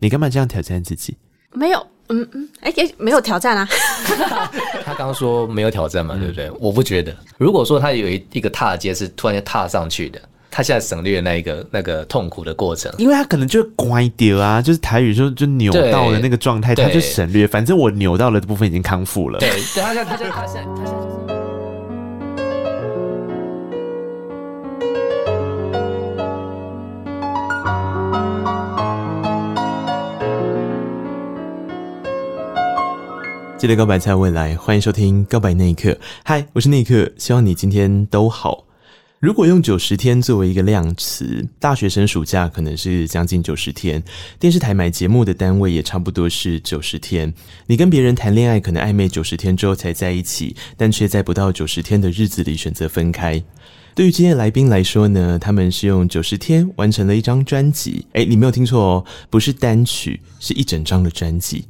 你干嘛这样挑战自己？没有，嗯嗯，哎、欸，没有挑战啊。他刚刚说没有挑战嘛，对不对？我不觉得。如果说他有一一个踏阶是突然间踏上去的，他现在省略那一个那个痛苦的过程，因为他可能就乖掉啊，就是台语说就扭到的那个状态，他就省略。反正我扭到了的部分已经康复了。对，对，他现在他现在他现在记得告白才有未来，欢迎收听告白那一刻。嗨，我是那一刻，希望你今天都好。如果用九十天作为一个量词，大学生暑假可能是将近九十天，电视台买节目的单位也差不多是九十天。你跟别人谈恋爱，可能暧昧九十天之后才在一起，但却在不到九十天的日子里选择分开。对于今天来宾来说呢，他们是用九十天完成了一张专辑。诶，你没有听错哦，不是单曲，是一整张的专辑。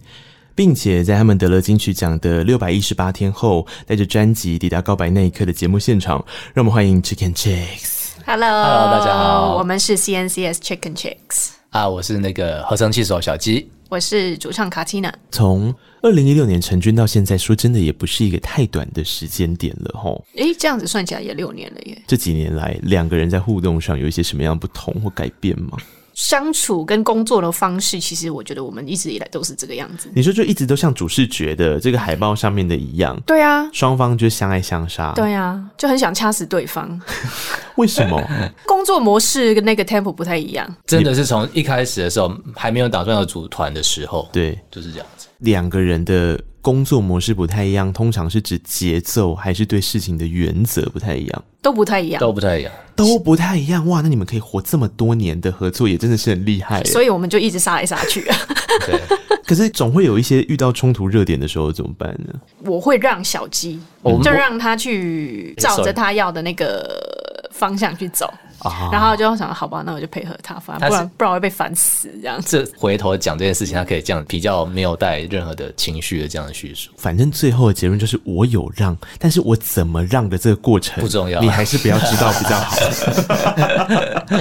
并且在他们得了金曲奖的六百一十八天后，带着专辑抵达告白那一刻的节目现场，让我们欢迎 Chicken Chicks。Hello，Hello，大家好，我们是 CNCS Chicken Chicks。啊，我是那个合成器手小鸡，我是主唱卡缇娜。从二零一六年成军到现在，说真的也不是一个太短的时间点了吼。诶，这样子算起来也六年了耶。这几年来，两个人在互动上有一些什么样不同或改变吗？相处跟工作的方式，其实我觉得我们一直以来都是这个样子。你说就一直都像主视觉的这个海报上面的一样？对啊，双方就相爱相杀。对啊，就很想掐死对方。为什么？工作模式跟那个 tempo 不太一样。真的是从一开始的时候还没有打算要组团的时候，对，就是这样子。两个人的工作模式不太一样，通常是指节奏还是对事情的原则不太一样？都不太一样，都不太一样，都不太一样。哇，那你们可以活这么多年的合作，也真的是很厉害。所以我们就一直杀来杀去啊。对，可是总会有一些遇到冲突热点的时候怎么办呢？我会让小鸡，嗯、就让他去照着他要的那个方向去走。Oh. 然后就想，好吧，那我就配合他，反正不然不然会被烦死这样子。这回头讲这件事情，他可以这样比较没有带任何的情绪的这样的叙述。反正最后的结论就是我有让，但是我怎么让的这个过程不重要，你还是不要知道比较好。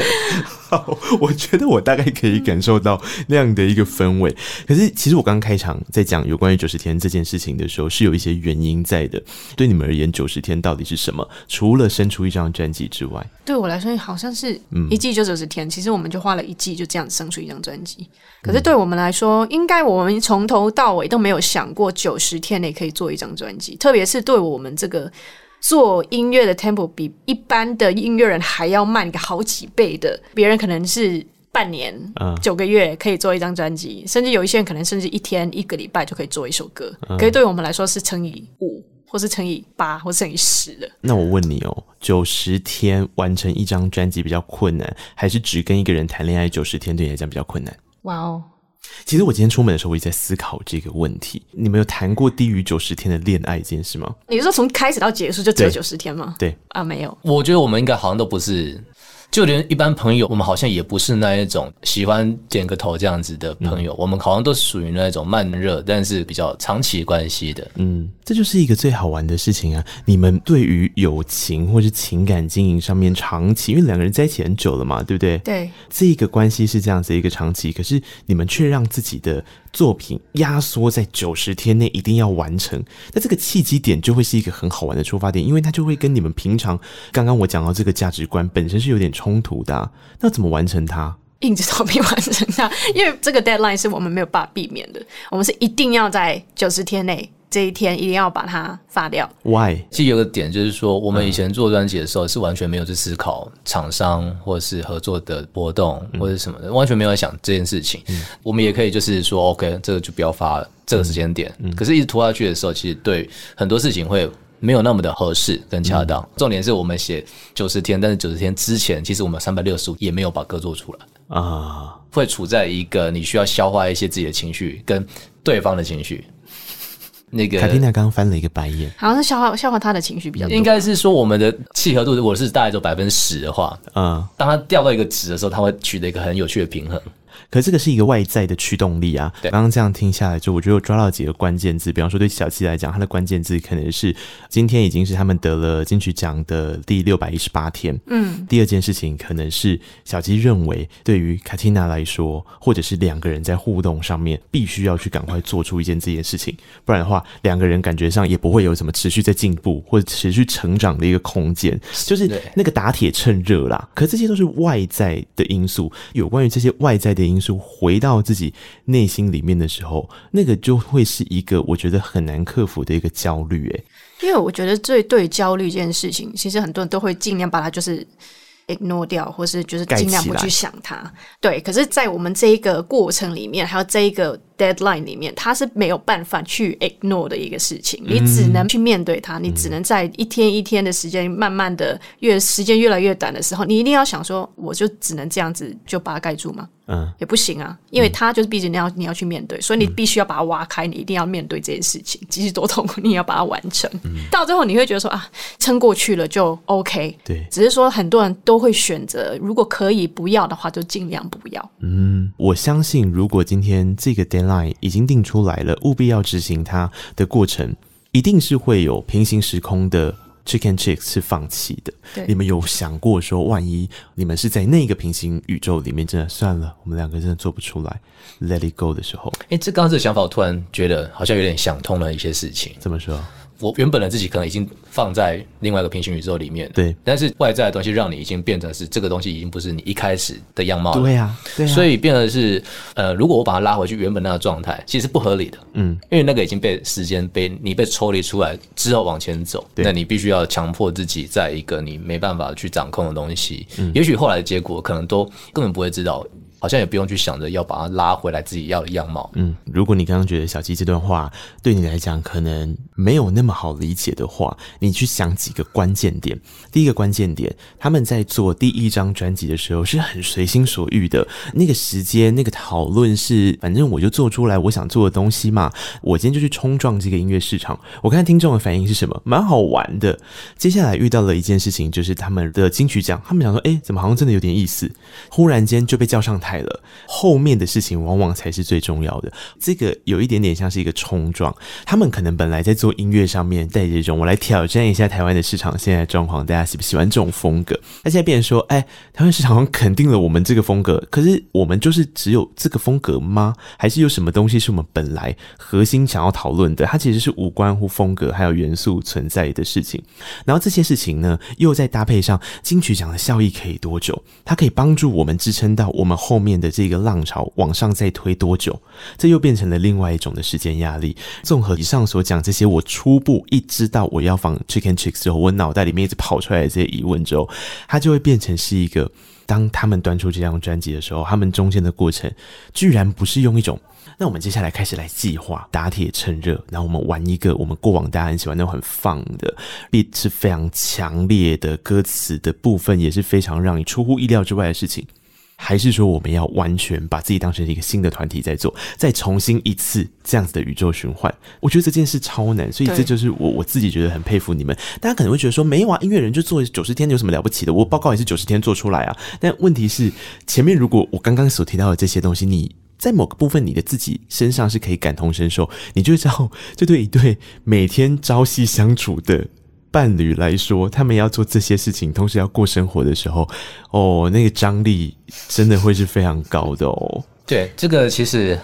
我觉得我大概可以感受到那样的一个氛围。可是，其实我刚刚开场在讲有关于九十天这件事情的时候，是有一些原因在的。对你们而言，九十天到底是什么？除了生出一张专辑之外，对我来说好像是一季就九十天。其实我们就花了一季就这样生出一张专辑。可是对我们来说，应该我们从头到尾都没有想过九十天内可以做一张专辑。特别是对我们这个。做音乐的 tempo 比一般的音乐人还要慢个好几倍的，别人可能是半年、九个月可以做一张专辑，甚至有一些人可能甚至一天、一个礼拜就可以做一首歌。可是对我们来说是乘以五，或是乘以八，或是乘以十的。那我问你哦，九十天完成一张专辑比较困难，还是只跟一个人谈恋爱九十天对你来讲比较困难？哇哦！其实我今天出门的时候，我一直在思考这个问题。你们有谈过低于九十天的恋爱这件事吗？你是说从开始到结束就只有九十天吗？对啊，没有。我觉得我们应该好像都不是。就连一般朋友，我们好像也不是那一种喜欢点个头这样子的朋友。嗯、我们好像都属于那种慢热，但是比较长期关系的。嗯，这就是一个最好玩的事情啊！你们对于友情或是情感经营上面长期，因为两个人在一起很久了嘛，对不对？对，这个关系是这样子一个长期，可是你们却让自己的作品压缩在九十天内一定要完成。那这个契机点就会是一个很好玩的出发点，因为它就会跟你们平常刚刚我讲到这个价值观本身是有点冲突的，那怎么完成它？硬着头皮完成它，因为这个 deadline 是我们没有办法避免的，我们是一定要在九十天内，这一天一定要把它发掉。Why？其实有个点就是说，我们以前做专辑的时候是完全没有去思考厂商或者是合作的波动或者什么的，完全没有在想这件事情。嗯、我们也可以就是说，OK，这个就不要发了，这个时间点。嗯、可是，一直拖下去的时候，其实对很多事情会。没有那么的合适跟恰当。嗯、重点是我们写九十天，但是九十天之前，其实我们三百六十五也没有把歌做出来啊，会处在一个你需要消化一些自己的情绪跟对方的情绪。那个卡蒂娜刚刚翻了一个白眼，好像是消化消化他的情绪比较多。应该是说我们的契合度，如果是大概只有百分之十的话，嗯，当他掉到一个值的时候，他会取得一个很有趣的平衡。可这个是一个外在的驱动力啊。刚刚这样听下来之后，我觉得我抓到几个关键字，比方说对小七来讲，他的关键字可能是今天已经是他们得了金曲奖的第六百一十八天。嗯，第二件事情可能是小七认为，对于卡蒂娜来说，或者是两个人在互动上面，必须要去赶快做出一件这件事情，不然的话，两个人感觉上也不会有什么持续在进步或者持续成长的一个空间，就是那个打铁趁热啦。可这些都是外在的因素，有关于这些外在的因素，回到自己内心里面的时候，那个就会是一个我觉得很难克服的一个焦虑。诶，因为我觉得最对焦虑这件事情，其实很多人都会尽量把它就是 ignore 掉，或是就是尽量不去想它。对，可是，在我们这一个过程里面，还有这一个。Deadline 里面，它是没有办法去 ignore 的一个事情，你只能去面对它，嗯、你只能在一天一天的时间，慢慢的越时间越来越短的时候，你一定要想说，我就只能这样子就把它盖住吗？嗯，也不行啊，因为它就是毕竟你要你要去面对，所以你必须要把它挖开，你一定要面对这件事情，即使多痛苦，你也要把它完成。嗯、到最后你会觉得说啊，撑过去了就 OK。对，只是说很多人都会选择，如果可以不要的话，就尽量不要。嗯，我相信如果今天这个 deadline。已经定出来了，务必要执行它的过程，一定是会有平行时空的 Chicken Chicks 是放弃的。对你们有想过说，万一你们是在那个平行宇宙里面，真的算了，我们两个真的做不出来，Let it go 的时候，哎，这刚刚这个想法，我突然觉得好像有点想通了一些事情。怎么说？我原本的自己可能已经放在另外一个平行宇宙里面，对。但是外在的东西让你已经变成是这个东西，已经不是你一开始的样貌了。对呀，对啊。所以变得是，呃，如果我把它拉回去原本那个状态，其实不合理的。嗯，因为那个已经被时间被你被抽离出来之后往前走，那你必须要强迫自己在一个你没办法去掌控的东西。嗯，也许后来的结果可能都根本不会知道。好像也不用去想着要把它拉回来自己要的样貌。嗯，如果你刚刚觉得小七这段话对你来讲可能没有那么好理解的话，你去想几个关键点。第一个关键点，他们在做第一张专辑的时候是很随心所欲的，那个时间、那个讨论是，反正我就做出来我想做的东西嘛。我今天就去冲撞这个音乐市场，我看听众的反应是什么，蛮好玩的。接下来遇到了一件事情，就是他们的金曲奖，他们想说，哎，怎么好像真的有点意思？忽然间就被叫上台。了，后面的事情往往才是最重要的。这个有一点点像是一个冲撞，他们可能本来在做音乐上面带着这种我来挑战一下台湾的市场现在状况，大家喜不喜欢这种风格？那现在变成说，哎，台湾市场好像肯定了我们这个风格，可是我们就是只有这个风格吗？还是有什么东西是我们本来核心想要讨论的？它其实是无关乎风格还有元素存在的事情。然后这些事情呢，又再搭配上金曲奖的效益可以多久？它可以帮助我们支撑到我们后。后面的这个浪潮往上再推多久？这又变成了另外一种的时间压力。综合以上所讲这些，我初步一知道我要放 Chicken Chicks 之后，我脑袋里面一直跑出来的这些疑问之后，它就会变成是一个，当他们端出这张专辑的时候，他们中间的过程居然不是用一种。那我们接下来开始来计划，打铁趁热，然后我们玩一个我们过往大家很喜欢那种很放的，beat 是非常强烈的，歌词的部分也是非常让你出乎意料之外的事情。还是说我们要完全把自己当成一个新的团体在做，再重新一次这样子的宇宙循环？我觉得这件事超难，所以这就是我我自己觉得很佩服你们。大家可能会觉得说，没有啊，音乐人就做九十天有什么了不起的？我报告也是九十天做出来啊。但问题是，前面如果我刚刚所提到的这些东西，你在某个部分你的自己身上是可以感同身受，你就会知道，这对一对每天朝夕相处的。伴侣来说，他们要做这些事情，同时要过生活的时候，哦，那个张力真的会是非常高的哦。对，这个其实，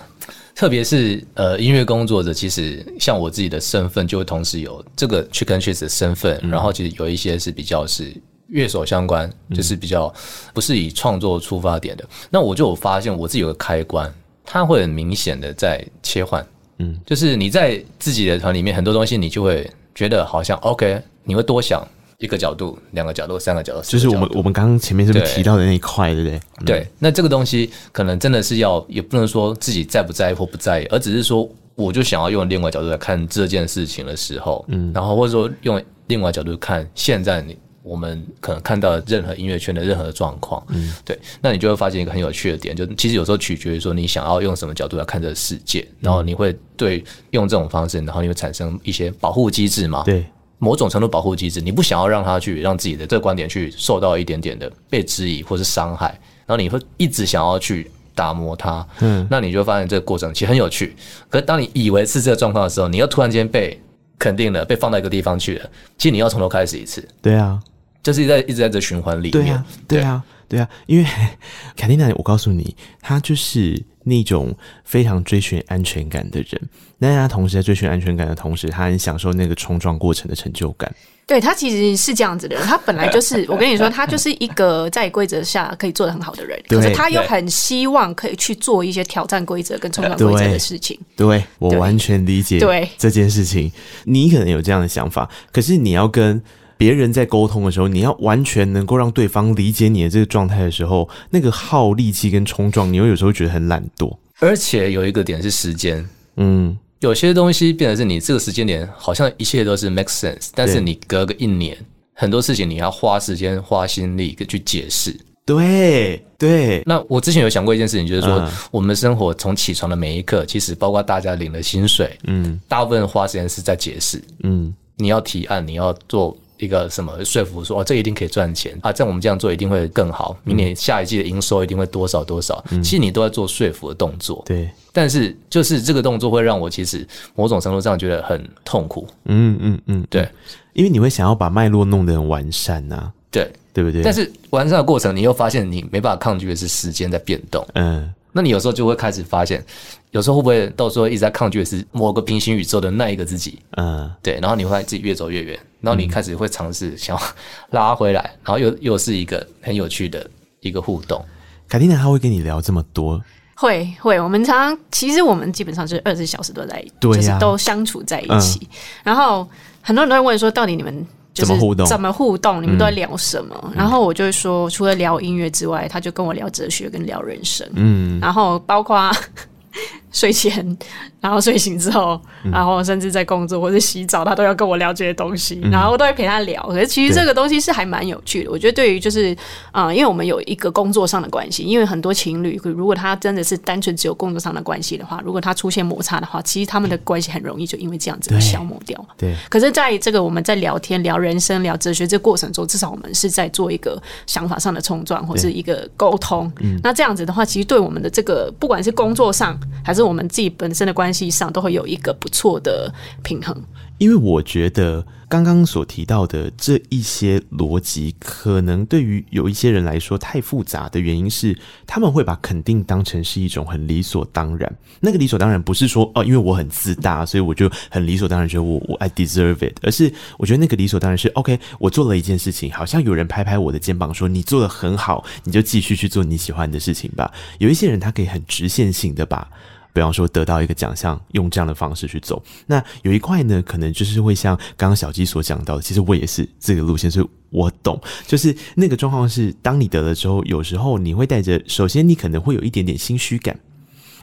特别是呃，音乐工作者，其实像我自己的身份，就会同时有这个 Chicken Chicks 的身份，嗯、然后其实有一些是比较是乐手相关，就是比较不是以创作出发点的。嗯、那我就有发现，我自己有个开关，它会很明显的在切换，嗯，就是你在自己的团里面，很多东西你就会觉得好像 OK。你会多想一个角度、两个角度、三个角度，就是我们我们刚刚前面是不是提到的那一块，对不对？对，那这个东西可能真的是要，也不能说自己在不在意或不在意，而只是说，我就想要用另外角度来看这件事情的时候，嗯，然后或者说用另外角度看现在你我们可能看到的任何音乐圈的任何状况，嗯，对，那你就会发现一个很有趣的点，就其实有时候取决于说你想要用什么角度来看这个世界，然后你会对用这种方式，然后你会产生一些保护机制嘛？对。某种程度保护机制，你不想要让他去让自己的这个观点去受到一点点的被质疑或是伤害，然后你会一直想要去打磨它。嗯，那你就发现这个过程其实很有趣。可是当你以为是这个状况的时候，你又突然间被肯定了，被放到一个地方去了。其实你要从头开始一次。对啊，就是在一直在这循环里面。对啊，对啊，对啊。因为 卡蒂娜，我告诉你，他就是那种非常追寻安全感的人。那他同时在追寻安全感的同时，他很享受那个冲撞过程的成就感。对，他其实是这样子的人，他本来就是我跟你说，他就是一个在规则下可以做得很好的人，可是他又很希望可以去做一些挑战规则跟冲撞规则的事情。对，对我完全理解对这件事情。你可能有这样的想法，可是你要跟别人在沟通的时候，你要完全能够让对方理解你的这个状态的时候，那个耗力气跟冲撞，你又有时候觉得很懒惰。而且有一个点是时间，嗯。有些东西变得是你这个时间点，好像一切都是 make sense，但是你隔个一年，很多事情你要花时间、花心力去解释。对对。那我之前有想过一件事情，就是说，我们的生活从起床的每一刻，其实包括大家领了薪水，嗯，大部分花时间是在解释，嗯，你要提案，你要做。一个什么说服说哦，这一定可以赚钱啊！这样我们这样做一定会更好。明年下一季的营收一定会多少多少。嗯、其实你都在做说服的动作。对，但是就是这个动作会让我其实某种程度上觉得很痛苦。嗯嗯嗯，对，因为你会想要把脉络弄得很完善呐、啊。对，对不对？但是完善的过程，你又发现你没办法抗拒的是时间在变动。嗯。那你有时候就会开始发现，有时候会不会到时候一直在抗拒的是某个平行宇宙的那一个自己？嗯，对。然后你会自己越走越远，然后你开始会尝试想要拉回来，然后又又是一个很有趣的一个互动。凯蒂娜她会跟你聊这么多？会会。我们常常其实我们基本上就是二十四小时都在，对啊，就是都相处在一起。嗯，然后很多人都会问说，到底你们？怎么互动？怎么互动？你们都在聊什么？嗯、然后我就会说，除了聊音乐之外，他就跟我聊哲学，跟聊人生。嗯，然后包括。睡前，然后睡醒之后，然后甚至在工作或者洗澡，他都要跟我聊这些东西，然后我都会陪他聊。可是其实这个东西是还蛮有趣的。我觉得对于就是啊、呃，因为我们有一个工作上的关系，因为很多情侣如果他真的是单纯只有工作上的关系的话，如果他出现摩擦的话，其实他们的关系很容易就因为这样子被消磨掉。对。对，可是在这个我们在聊天、聊人生、聊哲学这个过程中，至少我们是在做一个想法上的冲撞，或是一个沟通。嗯。那这样子的话，其实对我们的这个不管是工作上还是我们自己本身的关系上，都会有一个不错的平衡。因为我觉得刚刚所提到的这一些逻辑，可能对于有一些人来说太复杂的原因是，他们会把肯定当成是一种很理所当然。那个理所当然不是说哦，因为我很自大，所以我就很理所当然觉得我我 I deserve it，而是我觉得那个理所当然是 OK，我做了一件事情，好像有人拍拍我的肩膀说你做得很好，你就继续去做你喜欢的事情吧。有一些人他可以很直线性的把。比方说得到一个奖项，用这样的方式去走。那有一块呢，可能就是会像刚刚小鸡所讲到的，其实我也是这个路线，所以我懂。就是那个状况是，当你得了之后，有时候你会带着，首先你可能会有一点点心虚感。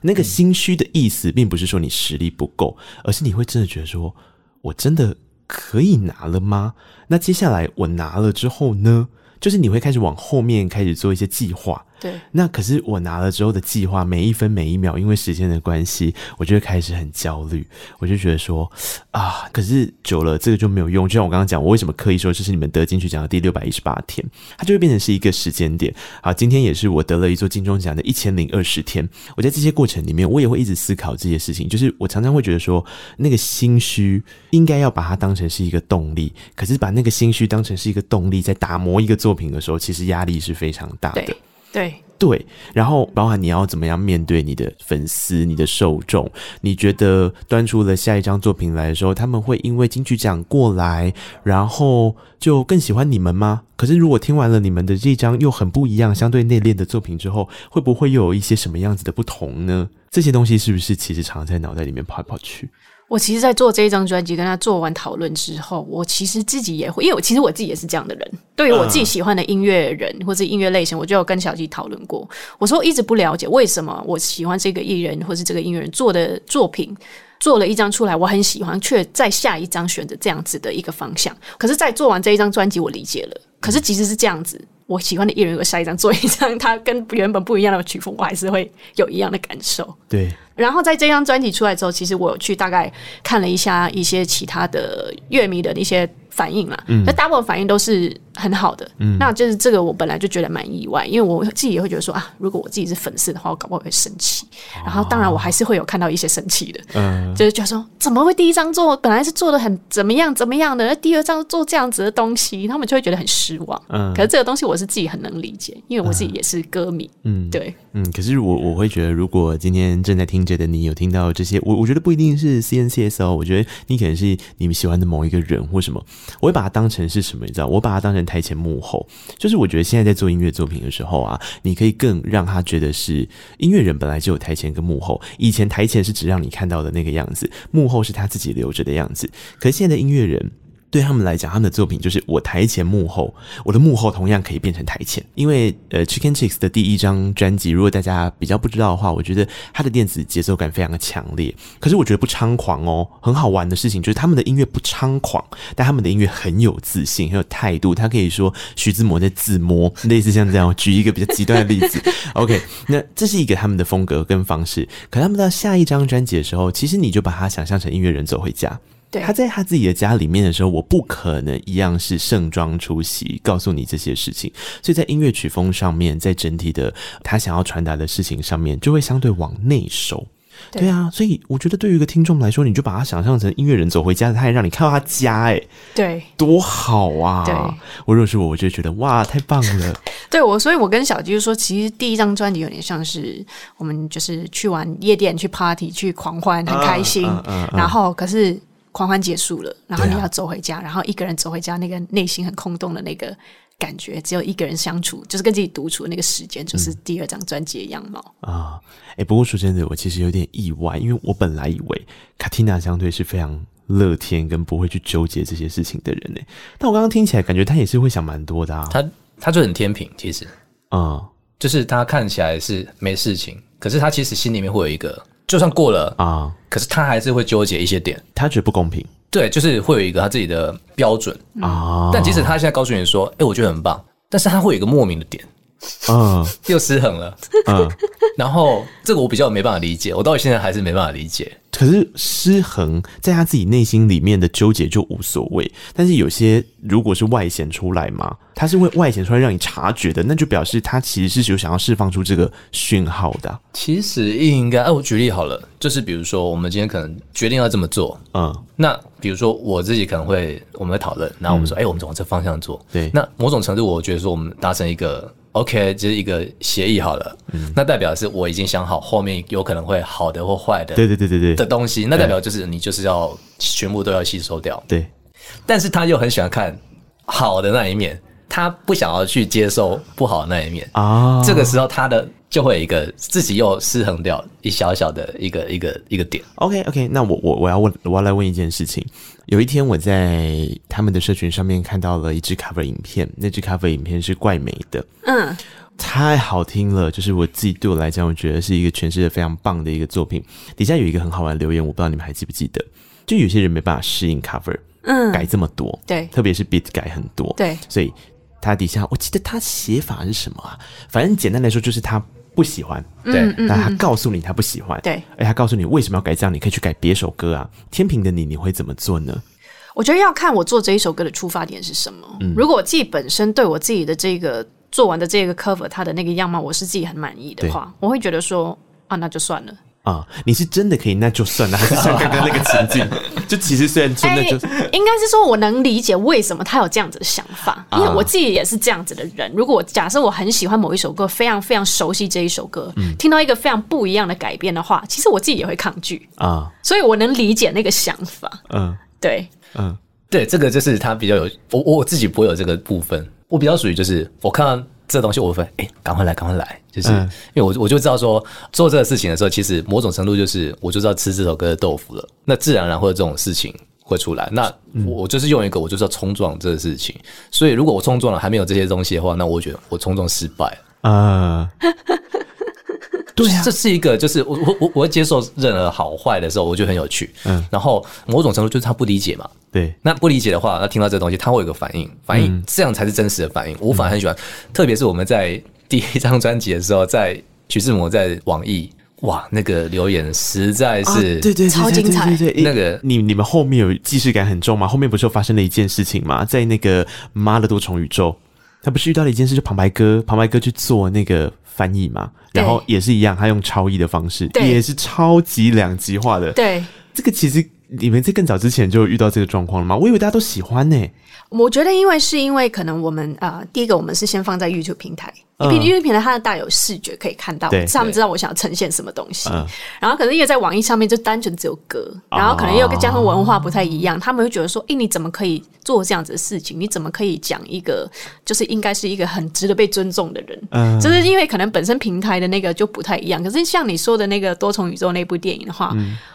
那个心虚的意思，并不是说你实力不够，而是你会真的觉得说，我真的可以拿了吗？那接下来我拿了之后呢？就是你会开始往后面开始做一些计划。对，那可是我拿了之后的计划，每一分每一秒，因为时间的关系，我就会开始很焦虑。我就觉得说啊，可是久了这个就没有用。就像我刚刚讲，我为什么刻意说这是你们得金曲奖的第六百一十八天，它就会变成是一个时间点。好，今天也是我得了一座金钟奖的一千零二十天。我在这些过程里面，我也会一直思考这些事情。就是我常常会觉得说，那个心虚应该要把它当成是一个动力，可是把那个心虚当成是一个动力，在打磨一个作品的时候，其实压力是非常大的。对。对。然后包含你要怎么样面对你的粉丝、你的受众？你觉得端出了下一张作品来的时候，他们会因为金曲奖过来，然后就更喜欢你们吗？可是如果听完了你们的这张又很不一样、相对内敛的作品之后，会不会又有一些什么样子的不同呢？这些东西是不是其实常在脑袋里面跑来跑去？我其实，在做这一张专辑，跟他做完讨论之后，我其实自己也会，因为我其实我自己也是这样的人。对于我自己喜欢的音乐人或者音乐类型，我就有跟小鸡讨论过。我说，一直不了解为什么我喜欢这个艺人或是这个音乐人做的作品，做了一张出来，我很喜欢，却在下一张选择这样子的一个方向。可是，在做完这一张专辑，我理解了。可是，即使是这样子，我喜欢的艺人，如果下一张做一张他跟原本不一样的曲风，我还是会有一样的感受。对。然后在这张专辑出来之后，其实我有去大概看了一下一些其他的乐迷的一些反应啦，那、嗯、大部分反应都是很好的。嗯，那就是这个我本来就觉得蛮意外，因为我自己也会觉得说啊，如果我自己是粉丝的话，我搞不好会生气。然后当然我还是会有看到一些生气的，嗯，就是觉得说怎么会第一张做本来是做的很怎么样怎么样的，那第二张做这样子的东西，他们就会觉得很失望。嗯，可是这个东西我是自己很能理解，因为我自己也是歌迷。嗯，对，嗯，可是我我会觉得，如果今天正在听着的你有听到这些，我我觉得不一定是 CNCS 哦，我觉得你可能是你们喜欢的某一个人或什么，我会把它当成是什么，你知道？我把它当成台前幕后，就是我觉得现在在做音乐作品的时候啊，你可以更让他觉得是音乐人本来就有台前跟幕后，以前台前是只让你看到的那个样子，幕后是他自己留着的样子，可是现在的音乐人。对他们来讲，他们的作品就是我台前幕后，我的幕后同样可以变成台前。因为呃，Chicken Chicks 的第一张专辑，如果大家比较不知道的话，我觉得他的电子节奏感非常的强烈。可是我觉得不猖狂哦，很好玩的事情就是他们的音乐不猖狂，但他们的音乐很有自信，很有态度。他可以说徐志摩在自摸，类似像这样。举一个比较极端的例子，OK，那这是一个他们的风格跟方式。可他们到下一张专辑的时候，其实你就把它想象成音乐人走回家。对，他在他自己的家里面的时候，我不可能一样是盛装出席，告诉你这些事情。所以在音乐曲风上面，在整体的他想要传达的事情上面，就会相对往内收。对啊，所以我觉得对于一个听众来说，你就把他想象成音乐人走回家，他也让你看到他家，哎，对，多好啊！对，我如果是我，我就觉得哇，太棒了。对我，所以我跟小鸡就说，其实第一张专辑有点像是我们就是去玩夜店、去 party、去狂欢，很开心。啊啊啊、然后可是。狂欢结束了，然后你要走回家，啊、然后一个人走回家，那个内心很空洞的那个感觉，只有一个人相处，就是跟自己独处的那个时间，就是第二张专辑的样貌啊。哎、欸，不过说真的，我其实有点意外，因为我本来以为卡蒂娜相对是非常乐天跟不会去纠结这些事情的人呢，但我刚刚听起来感觉他也是会想蛮多的啊。他他就很天平，其实啊，嗯、就是他看起来是没事情，可是他其实心里面会有一个。就算过了啊，可是他还是会纠结一些点，他觉得不公平。对，就是会有一个他自己的标准啊。但即使他现在告诉你说：“哎、欸，我觉得很棒。”但是他会有一个莫名的点，啊，又失衡了。嗯，然后这个我比较没办法理解，我到现在还是没办法理解。可是失衡在他自己内心里面的纠结就无所谓，但是有些如果是外显出来嘛，他是会外显出来让你察觉的，那就表示他其实是有想要释放出这个讯号的。其实应该，哎，我举例好了，就是比如说我们今天可能决定要这么做，嗯，那比如说我自己可能会我们会讨论，然后我们说，哎、嗯，我们往这方向做，对，那某种程度我觉得说我们达成一个。OK，就是一个协议好了，嗯，那代表是我已经想好后面有可能会好的或坏的，对对对对对。的东西，那代表就是你就是要全部都要吸收掉，对。但是他又很喜欢看好的那一面，他不想要去接受不好的那一面。啊，这个时候他的。就会有一个自己又失衡掉一小小的一个一个一个点。OK OK，那我我我要问我要来问一件事情。有一天我在他们的社群上面看到了一支 cover 影片，那支 cover 影片是怪美的，嗯，太好听了。就是我自己对我来讲，我觉得是一个诠释的非常棒的一个作品。底下有一个很好玩的留言，我不知道你们还记不记得？就有些人没办法适应 cover，嗯，改这么多，对，特别是 beat 改很多，对，所以他底下我记得他写法是什么啊？反正简单来说就是他。不喜欢，对，但他告诉你他不喜欢，对，哎他告诉你为什么要改这样，你可以去改别首歌啊。天平的你，你会怎么做呢？我觉得要看我做这一首歌的出发点是什么。嗯，如果我自己本身对我自己的这个做完的这个 cover，它的那个样貌，我是自己很满意的话，我会觉得说啊，那就算了。啊、嗯，你是真的可以，那就算了，还是像刚刚那个情境？就其实虽然真的就、欸、应该是说，我能理解为什么他有这样子的想法，因为我自己也是这样子的人。如果假设我很喜欢某一首歌，非常非常熟悉这一首歌，嗯、听到一个非常不一样的改变的话，其实我自己也会抗拒啊。所以我能理解那个想法。嗯，对，嗯，对，这个就是他比较有我，我自己不会有这个部分，我比较属于就是我看到。这东西我会哎，赶快来，赶快来！就是因为我我就知道说做这个事情的时候，其实某种程度就是我就知道吃这首歌的豆腐了。那自然而然会有这种事情会出来。那我就是用一个，我就是要冲撞这个事情。所以如果我冲撞了还没有这些东西的话，那我觉得我冲撞失败啊。对啊，这是一个，就是我我我我接受任何好坏的时候，我觉得很有趣。嗯，然后某种程度就是他不理解嘛。对，那不理解的话，那听到这个东西，他会有个反应，反应这样才是真实的反应。我反而很喜欢，特别是我们在第一张专辑的时候，在徐志摩在网易，哇，那个留言实在是、啊、对，对对，超精彩。对，对，对，那个你你们后面有既视感很重吗？后面不是又发生了一件事情吗？在那个妈的多重宇宙，他不是遇到了一件事，就旁白哥旁白哥去做那个翻译嘛，然后也是一样，他用超译的方式，也是超级两极化的。对，这个其实你们在更早之前就遇到这个状况了吗？我以为大家都喜欢呢、欸。我觉得，因为是因为可能我们呃，第一个我们是先放在 YouTube 平台，因为 YouTube 平台它的大有视觉可以看到，他们知道我想要呈现什么东西。然后可能因为在网易上面就单纯只有歌，然后可能又跟加上文化不太一样，他们会觉得说，诶，你怎么可以做这样子的事情？你怎么可以讲一个就是应该是一个很值得被尊重的人？嗯，就是因为可能本身平台的那个就不太一样。可是像你说的那个多重宇宙那部电影的话，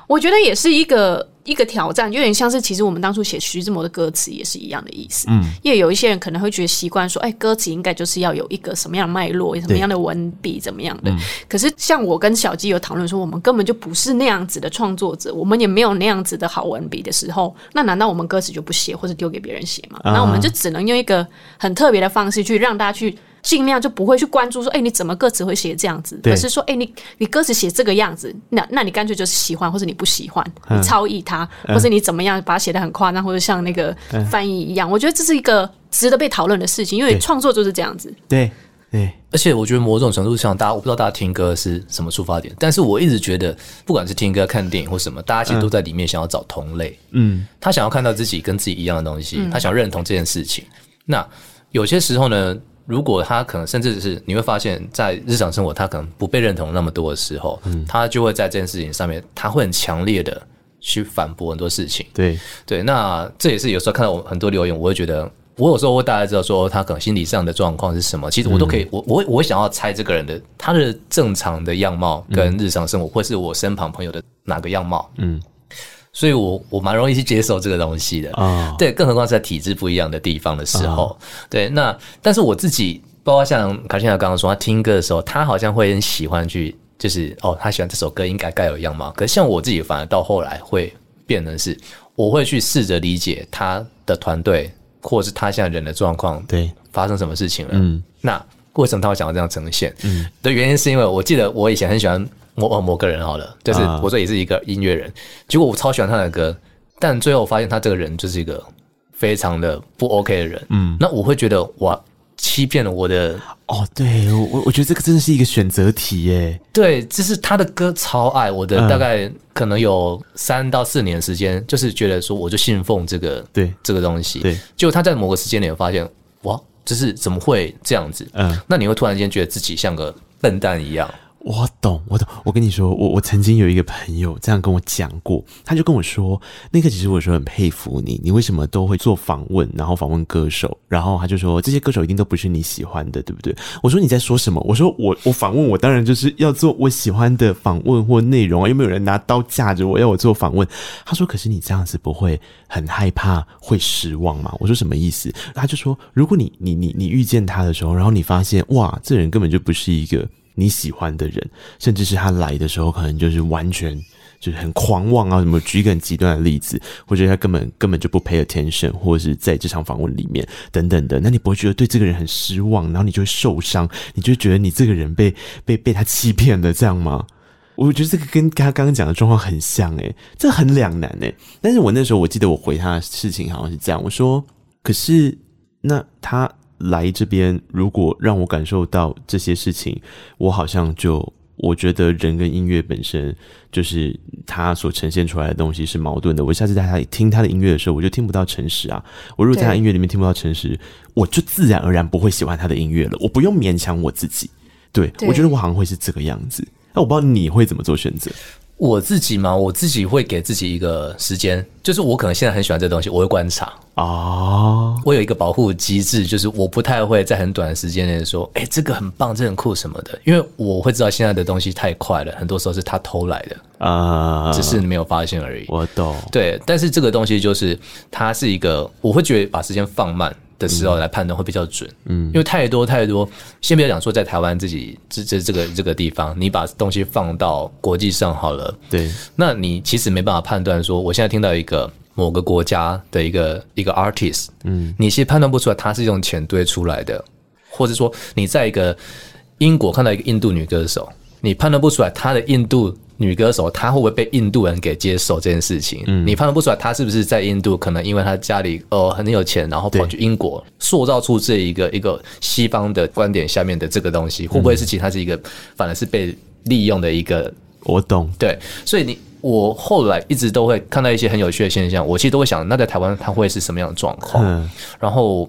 我觉得也是一个。一个挑战，有点像是其实我们当初写徐志摩的歌词也是一样的意思。嗯，因为有一些人可能会觉得习惯说，哎，歌词应该就是要有一个什么样的脉络，什么样的文笔，怎么样的。嗯、可是像我跟小鸡有讨论说，我们根本就不是那样子的创作者，我们也没有那样子的好文笔的时候，那难道我们歌词就不写，或者丢给别人写吗？啊、那我们就只能用一个很特别的方式去让大家去。尽量就不会去关注说，哎、欸，你怎么歌词会写这样子？而是说，哎、欸，你你歌词写这个样子，那那你干脆就是喜欢，或者你不喜欢，你超译它，或者你怎么样把它写的很夸张，或者像那个翻译一样。我觉得这是一个值得被讨论的事情，因为创作就是这样子。对对，而且我觉得某种程度上，大家我不知道大家听歌是什么出发点，但是我一直觉得，不管是听歌、看电影或什么，大家其实都在里面想要找同类。嗯，他想要看到自己跟自己一样的东西，他想要认同这件事情。那有些时候呢？如果他可能甚至是你会发现，在日常生活他可能不被认同那么多的时候，嗯，他就会在这件事情上面，他会很强烈的去反驳很多事情。对对，那这也是有时候看到我很多留言，我会觉得，我有时候会大概知道说他可能心理上的状况是什么。其实我都可以，嗯、我我我会想要猜这个人的他的正常的样貌跟日常生活，嗯、或是我身旁朋友的哪个样貌，嗯。所以我，我我蛮容易去接受这个东西的啊。Oh. 对，更何况是在体制不一样的地方的时候，oh. 对。那但是我自己，包括像卡西娜刚刚说，他听歌的时候，他好像会很喜欢去，就是哦，他喜欢这首歌应该该有样貌。可是像我自己，反而到后来会变成是，我会去试着理解他的团队，或者是他现在人的状况，对，发生什么事情了。嗯，那为什么他会想要这样呈现？嗯，的原因是因为我记得我以前很喜欢。某某个人好了，就是我说也是一个音乐人，结果我超喜欢他的歌，但最后发现他这个人就是一个非常的不 OK 的人。嗯，那我会觉得哇，欺骗了我的哦，对我我觉得这个真的是一个选择题耶。对，就是他的歌超爱我的，大概可能有三到四年时间，就是觉得说我就信奉这个对这个东西。对，就他在某个时间点发现哇，就是怎么会这样子？嗯，那你会突然间觉得自己像个笨蛋一样。我懂，我懂。我跟你说，我我曾经有一个朋友这样跟我讲过，他就跟我说，那个其实我说很佩服你，你为什么都会做访问，然后访问歌手，然后他就说这些歌手一定都不是你喜欢的，对不对？我说你在说什么？我说我我访问我当然就是要做我喜欢的访问或内容啊，又没有人拿刀架着我要我做访问？他说可是你这样子不会很害怕会失望吗？我说什么意思？他就说如果你你你你遇见他的时候，然后你发现哇，这人根本就不是一个。你喜欢的人，甚至是他来的时候，可能就是完全就是很狂妄啊！什么举一个很极端的例子，或者他根本根本就不 pay attention，或者是在这场访问里面等等的，那你不会觉得对这个人很失望，然后你就会受伤，你就觉得你这个人被被被他欺骗了，这样吗？我觉得这个跟他刚刚讲的状况很像，诶，这很两难诶。但是我那时候我记得我回他的事情好像是这样，我说，可是那他。来这边，如果让我感受到这些事情，我好像就我觉得人跟音乐本身就是他所呈现出来的东西是矛盾的。我下次在他听他的音乐的时候，我就听不到诚实啊。我如果在他音乐里面听不到诚实，我就自然而然不会喜欢他的音乐了。我不用勉强我自己。对，对我觉得我好像会是这个样子。那我不知道你会怎么做选择。我自己嘛，我自己会给自己一个时间，就是我可能现在很喜欢这东西，我会观察啊。哦、我有一个保护机制，就是我不太会在很短的时间内说，哎、欸，这个很棒，这个、很酷什么的，因为我会知道现在的东西太快了，很多时候是他偷来的啊，只是你没有发现而已。我懂，对，但是这个东西就是它是一个，我会觉得把时间放慢。的时候来判断会比较准，嗯，因为太多太多，先不要讲说在台湾自己这这这个这个地方，你把东西放到国际上好了，对，那你其实没办法判断说，我现在听到一个某个国家的一个一个 artist，嗯，你其实判断不出来他是用钱堆出来的，或者说你在一个英国看到一个印度女歌手。你判断不出来他的印度女歌手，她会不会被印度人给接受这件事情？嗯，你判断不出来她是不是在印度，可能因为她家里呃很有钱，然后跑去英国，塑造出这一个一个西方的观点下面的这个东西，会不会是其实它是一个反而是被利用的一个？我懂，对，所以你我后来一直都会看到一些很有趣的现象，我其实都会想，那在台湾它会是什么样的状况？嗯，然后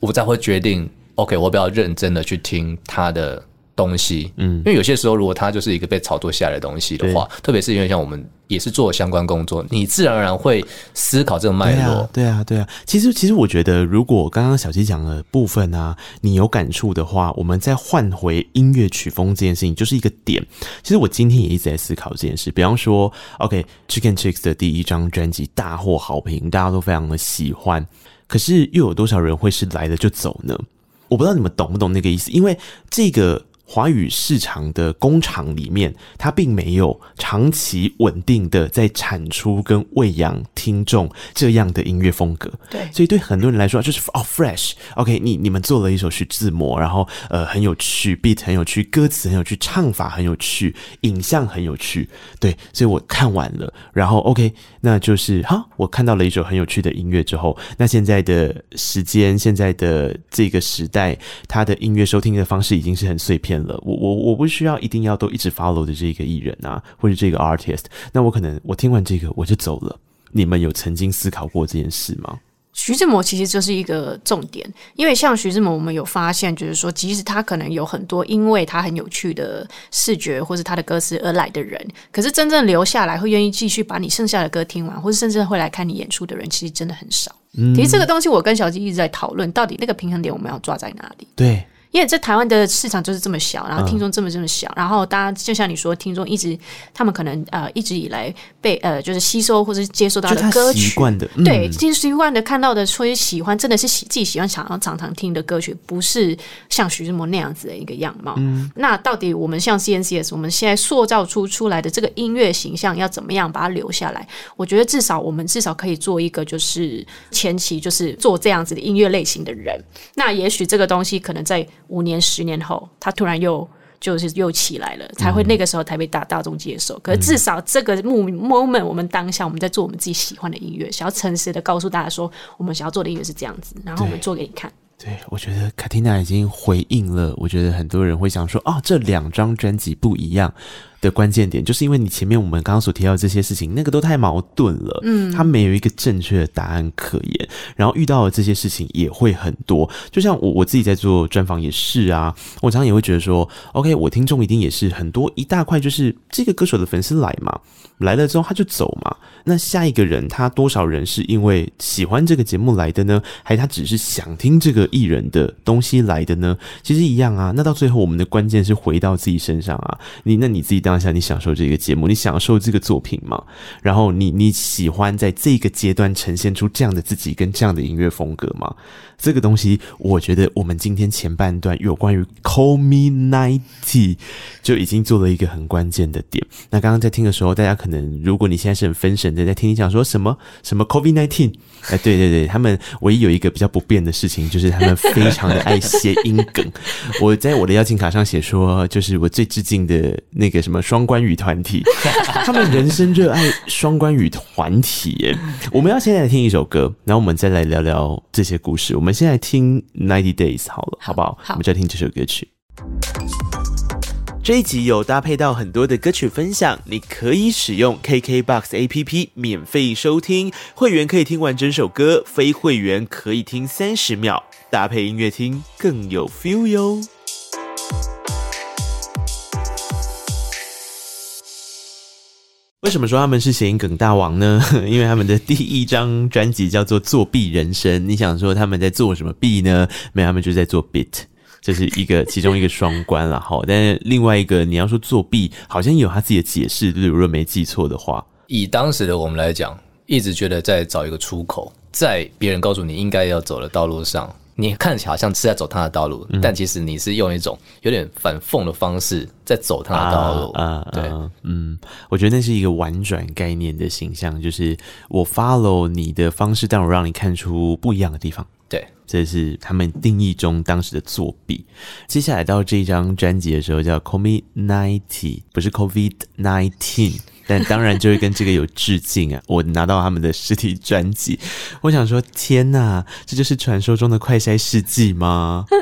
我才会决定，OK，我比较认真的去听他的。东西，嗯，因为有些时候，如果它就是一个被炒作下来的东西的话，特别是因为像我们也是做相关工作，你自然而然会思考这个脉络。对啊，对啊。其实，其实我觉得，如果刚刚小七讲的部分啊，你有感触的话，我们再换回音乐曲风这件事情，就是一个点。其实我今天也一直在思考这件事。比方说，OK，Chicken Chicks 的第一张专辑大获好评，大家都非常的喜欢，可是又有多少人会是来了就走呢？我不知道你们懂不懂那个意思，因为这个。华语市场的工厂里面，它并没有长期稳定的在产出跟喂养听众这样的音乐风格。对，所以对很多人来说，就是哦，fresh，OK，你你们做了一首徐志摩，然后呃很有趣，beat 很有趣，歌词很有趣，唱法很有趣，影像很有趣。对，所以我看完了，然后 OK，那就是哈，我看到了一首很有趣的音乐之后，那现在的时间，现在的这个时代，它的音乐收听的方式已经是很碎片了，我我我不需要一定要都一直 follow 的这个艺人啊，或者这个 artist，那我可能我听完这个我就走了。你们有曾经思考过这件事吗？徐志摩其实就是一个重点，因为像徐志摩，我们有发现，就是说，即使他可能有很多因为他很有趣的视觉或是他的歌词而来的人，可是真正留下来会愿意继续把你剩下的歌听完，或是甚至会来看你演出的人，其实真的很少。嗯，其实这个东西我跟小鸡一直在讨论，到底那个平衡点我们要抓在哪里？对。因为在台湾的市场就是这么小，然后听众这么这么小，然后大家就像你说，听众一直他们可能呃一直以来被呃就是吸收或者接受到的歌曲，习惯的，嗯、对，其实习惯的看到的，所以喜欢真的是喜自己喜欢想要常常听的歌曲，不是像徐志摩那样子的一个样貌。嗯、那到底我们像 CNCS，我们现在塑造出出来的这个音乐形象要怎么样把它留下来？我觉得至少我们至少可以做一个，就是前期就是做这样子的音乐类型的人。那也许这个东西可能在。五年、十年后，他突然又就是又起来了，才会那个时候才被大大众接受。可是至少这个 moment，我们当下我们在做我们自己喜欢的音乐，想要诚实的告诉大家说，我们想要做的音乐是这样子，然后我们做给你看。对，我觉得卡蒂娜已经回应了。我觉得很多人会想说，哦，这两张专辑不一样。的关键点就是因为你前面我们刚刚所提到的这些事情，那个都太矛盾了，嗯，他没有一个正确的答案可言，然后遇到的这些事情也会很多。就像我我自己在做专访也是啊，我常常也会觉得说，OK，我听众一定也是很多一大块，就是这个歌手的粉丝来嘛，来了之后他就走嘛，那下一个人他多少人是因为喜欢这个节目来的呢？还是他只是想听这个艺人的东西来的呢？其实一样啊，那到最后我们的关键是回到自己身上啊，你那你自己当。当下你享受这个节目，你享受这个作品吗？然后你你喜欢在这个阶段呈现出这样的自己跟这样的音乐风格吗？这个东西，我觉得我们今天前半段有关于 Call Me Ninety 就已经做了一个很关键的点。那刚刚在听的时候，大家可能如果你现在是很分神的在听你讲说什么什么 COVID nineteen，哎，对对对，他们唯一有一个比较不变的事情，就是他们非常的爱谐音梗。我在我的邀请卡上写说，就是我最致敬的那个什么双关语团体，他们人生热爱双关语团体耶。我们要现在来听一首歌，然后我们再来聊聊这些故事。我们先来听 Ninety Days 好了，好不好？好，我们再听这首歌曲。这一集有搭配到很多的歌曲分享，你可以使用 KKBOX APP 免费收听，会员可以听完整首歌，非会员可以听三十秒，搭配音乐听更有 feel 哟。为什么说他们是谐音梗大王呢？因为他们的第一张专辑叫做《作弊人生》。你想说他们在做什么弊呢？没有，他们就在做 beat，这是一个其中一个双关了哈。但是另外一个你要说作弊，好像有他自己的解释，如果没记错的话。以当时的我们来讲，一直觉得在找一个出口，在别人告诉你应该要走的道路上。你看起来好像是在走他的道路，嗯、但其实你是用一种有点反讽的方式在走他的道路。啊，啊对啊，嗯，我觉得那是一个婉转概念的形象，就是我 follow 你的方式，但我让你看出不一样的地方。对，这是他们定义中当时的作弊。接下来到这一张专辑的时候叫 Covid Ninety，不是 COVID Nineteen。但当然就会跟这个有致敬啊！我拿到他们的实体专辑，我想说，天哪，这就是传说中的快筛世纪吗？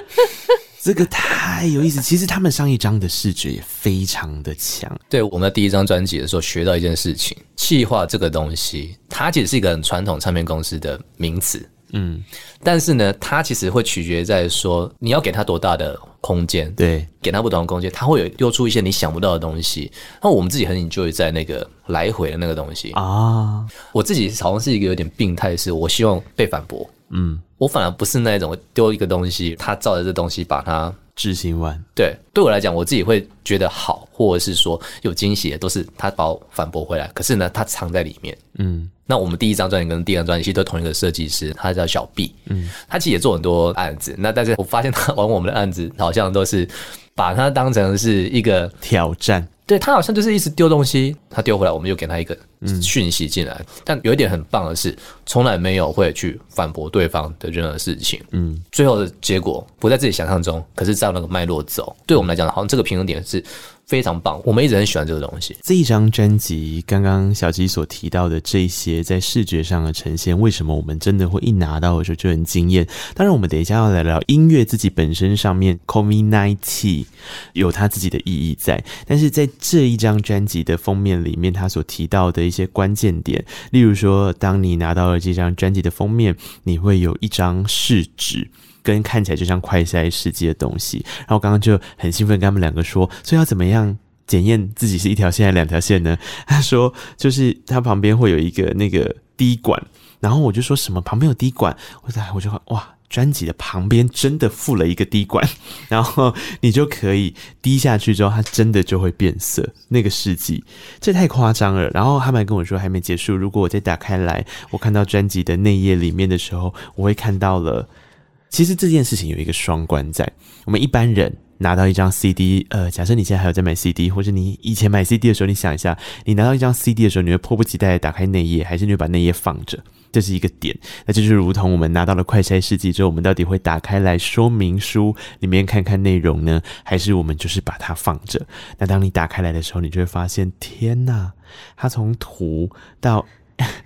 这个太有意思。其实他们上一张的视觉也非常的强。对，我们的第一张专辑的时候学到一件事情，企划这个东西，它其实是一个很传统唱片公司的名词。嗯，但是呢，它其实会取决在说你要给它多大的空间，对，给它不同的空间，它会有丢出一些你想不到的东西。那我们自己很 enjoy 在那个来回的那个东西啊。我自己好像是一个有点病态，是我希望被反驳。嗯，我反而不是那种丢一个东西，他照着这东西把它执行完。对，对我来讲，我自己会觉得好，或者是说有惊喜的，都是他把我反驳回来。可是呢，他藏在里面。嗯。那我们第一张专辑跟第二张专辑其实都同一个设计师，他叫小 B，嗯，他其实也做很多案子。那但是我发现他玩我们的案子，好像都是把它当成是一个挑战。对，他好像就是一直丢东西，他丢回来，我们就给他一个讯息进来。嗯、但有一点很棒的是，从来没有会去反驳对方的任何事情。嗯，最后的结果不在自己想象中，可是照那个脉络走，对我们来讲，好像这个平衡点是。非常棒，我们一直很喜欢这个东西。这一张专辑，刚刚小吉所提到的这些在视觉上的呈现，为什么我们真的会一拿到的时候就很惊艳？当然，我们等一下要来聊音乐自己本身上面，Call Me Ninety 有它自己的意义在。但是在这一张专辑的封面里面，他所提到的一些关键点，例如说，当你拿到了这张专辑的封面，你会有一张试纸。跟看起来就像快筛试剂的东西，然后刚刚就很兴奋跟他们两个说，所以要怎么样检验自己是一条线还是两条线呢？他说就是他旁边会有一个那个滴管，然后我就说什么旁边有滴管，我在我就哇，专辑的旁边真的附了一个滴管，然后你就可以滴下去之后，它真的就会变色，那个试剂，这太夸张了。然后他们还跟我说还没结束，如果我再打开来，我看到专辑的内页里面的时候，我会看到了。其实这件事情有一个双关在，我们一般人拿到一张 CD，呃，假设你现在还有在买 CD，或者你以前买 CD 的时候，你想一下，你拿到一张 CD 的时候，你会迫不及待的打开内页，还是你会把内页放着？这是一个点。那这就是如同我们拿到了快筛试剂之后，我们到底会打开来说明书里面看看内容呢，还是我们就是把它放着？那当你打开来的时候，你就会发现，天哪，它从图到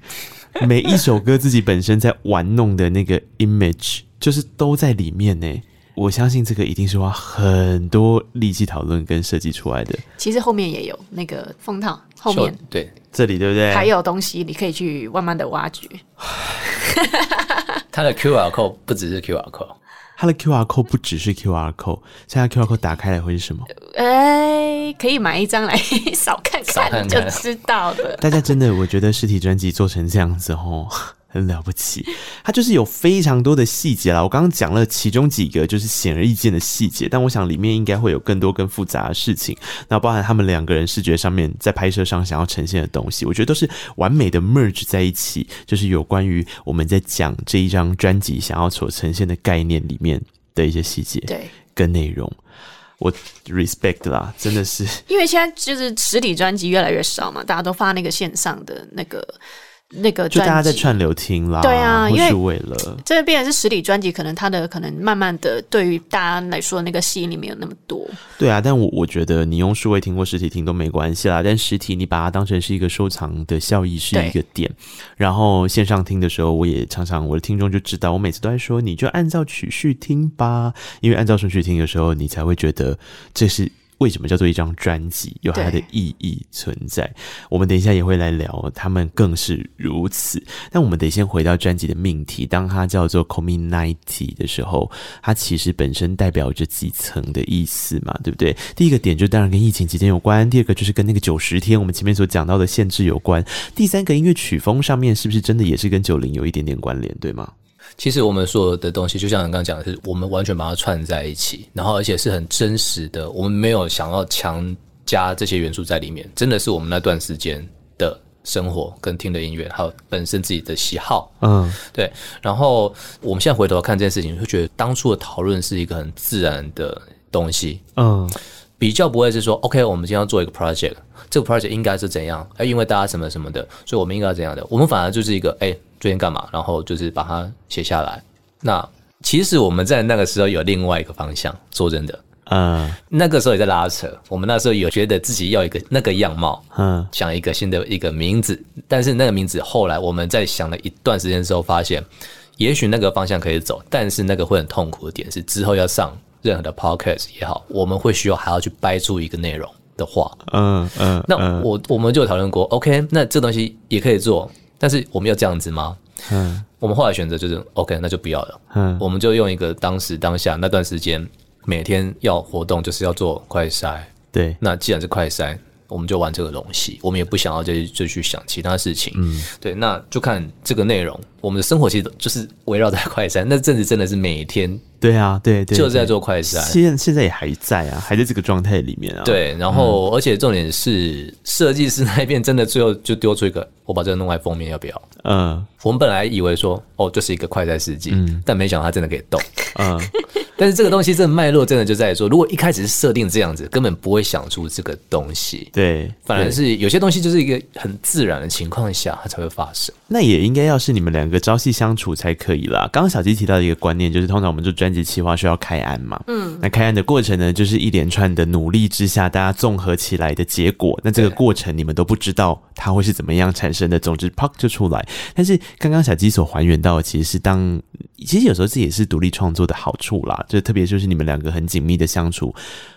每一首歌自己本身在玩弄的那个 image。就是都在里面呢，我相信这个一定是花很多力气讨论跟设计出来的。其实后面也有那个封套，后面对这里对不对？还有东西你可以去慢慢的挖掘。它的 QR code 不只是 QR code，它的 QR code 不只是 QR code，现在 QR code 打开来会是什么？哎，可以买一张来 扫看看就知道了。大家真的，我觉得实体专辑做成这样子哦。很了不起，它就是有非常多的细节啦。我刚刚讲了其中几个，就是显而易见的细节，但我想里面应该会有更多更复杂的事情。那包含他们两个人视觉上面在拍摄上想要呈现的东西，我觉得都是完美的 merge 在一起，就是有关于我们在讲这一张专辑想要所呈现的概念里面的一些细节，对，跟内容，我 respect 啦，真的是，因为现在就是实体专辑越来越少嘛，大家都发那个线上的那个。那个就大家在串流听啦，对啊，因为为了这个变成是实体专辑，可能它的可能慢慢的对于大家来说那个吸引力没有那么多。对啊，但我我觉得你用数位听或实体听都没关系啦，但实体你把它当成是一个收藏的效益是一个点，然后线上听的时候，我也常常我的听众就知道，我每次都在说，你就按照曲序听吧，因为按照顺序听的时候，你才会觉得这是。为什么叫做一张专辑？有它的意义存在。我们等一下也会来聊，他们更是如此。但我们得先回到专辑的命题，当它叫做 Ninety 的时候，它其实本身代表着几层的意思嘛，对不对？第一个点就当然跟疫情期间有关，第二个就是跟那个九十天我们前面所讲到的限制有关，第三个音乐曲风上面是不是真的也是跟九零有一点点关联，对吗？其实我们所有的东西，就像你刚刚讲的是，我们完全把它串在一起，然后而且是很真实的。我们没有想要强加这些元素在里面，真的是我们那段时间的生活跟听的音乐，还有本身自己的喜好。嗯，对。然后我们现在回头看这件事情，会觉得当初的讨论是一个很自然的东西。嗯，比较不会是说，OK，我们今天要做一个 project，这个 project 应该是怎样？哎，因为大家什么什么的，所以我们应该要怎样的？我们反而就是一个哎。最近干嘛？然后就是把它写下来，那其实我们在那个时候有另外一个方向，说真的，嗯，那个时候也在拉扯。我们那时候有觉得自己要一个那个样貌，嗯，想一个新的一个名字，但是那个名字后来我们在想了一段时间之后，发现也许那个方向可以走，但是那个会很痛苦的点是，之后要上任何的 podcast 也好，我们会需要还要去掰出一个内容的话，嗯嗯，那我我们就讨论过，OK，那这东西也可以做，但是我们要这样子吗？嗯，我们后来选择就是 OK，那就不要了。嗯，我们就用一个当时当下那段时间，每天要活动就是要做快筛。对，那既然是快筛，我们就玩这个东西，我们也不想要再就去想其他事情。嗯，对，那就看这个内容。我们的生活其实就是围绕在快餐，那阵子真的是每天。对啊，对对，就是在做快餐，现现在也还在啊，还在这个状态里面啊。对，然后、嗯、而且重点是设计师那一边真的最后就丢出一个，我把这个弄在封面要不要？嗯，我们本来以为说哦，这是一个快筛试剂，嗯，但没想到它真的可以动，嗯。但是这个东西这个脉络真的就在于说，如果一开始是设定这样子，根本不会想出这个东西。对，反而是有些东西就是一个很自然的情况下，它才会发生。那也应该要是你们两个朝夕相处才可以啦。刚刚小鸡提到的一个观念，就是通常我们做专辑企划需要开案嘛，嗯，那开案的过程呢，就是一连串的努力之下，大家综合起来的结果。那这个过程你们都不知道它会是怎么样产生的，总之啪就出来。但是刚刚小鸡所还原到的，其实是当其实有时候这也是独立创作的好处啦。就特别就是你们两个很紧密的相处，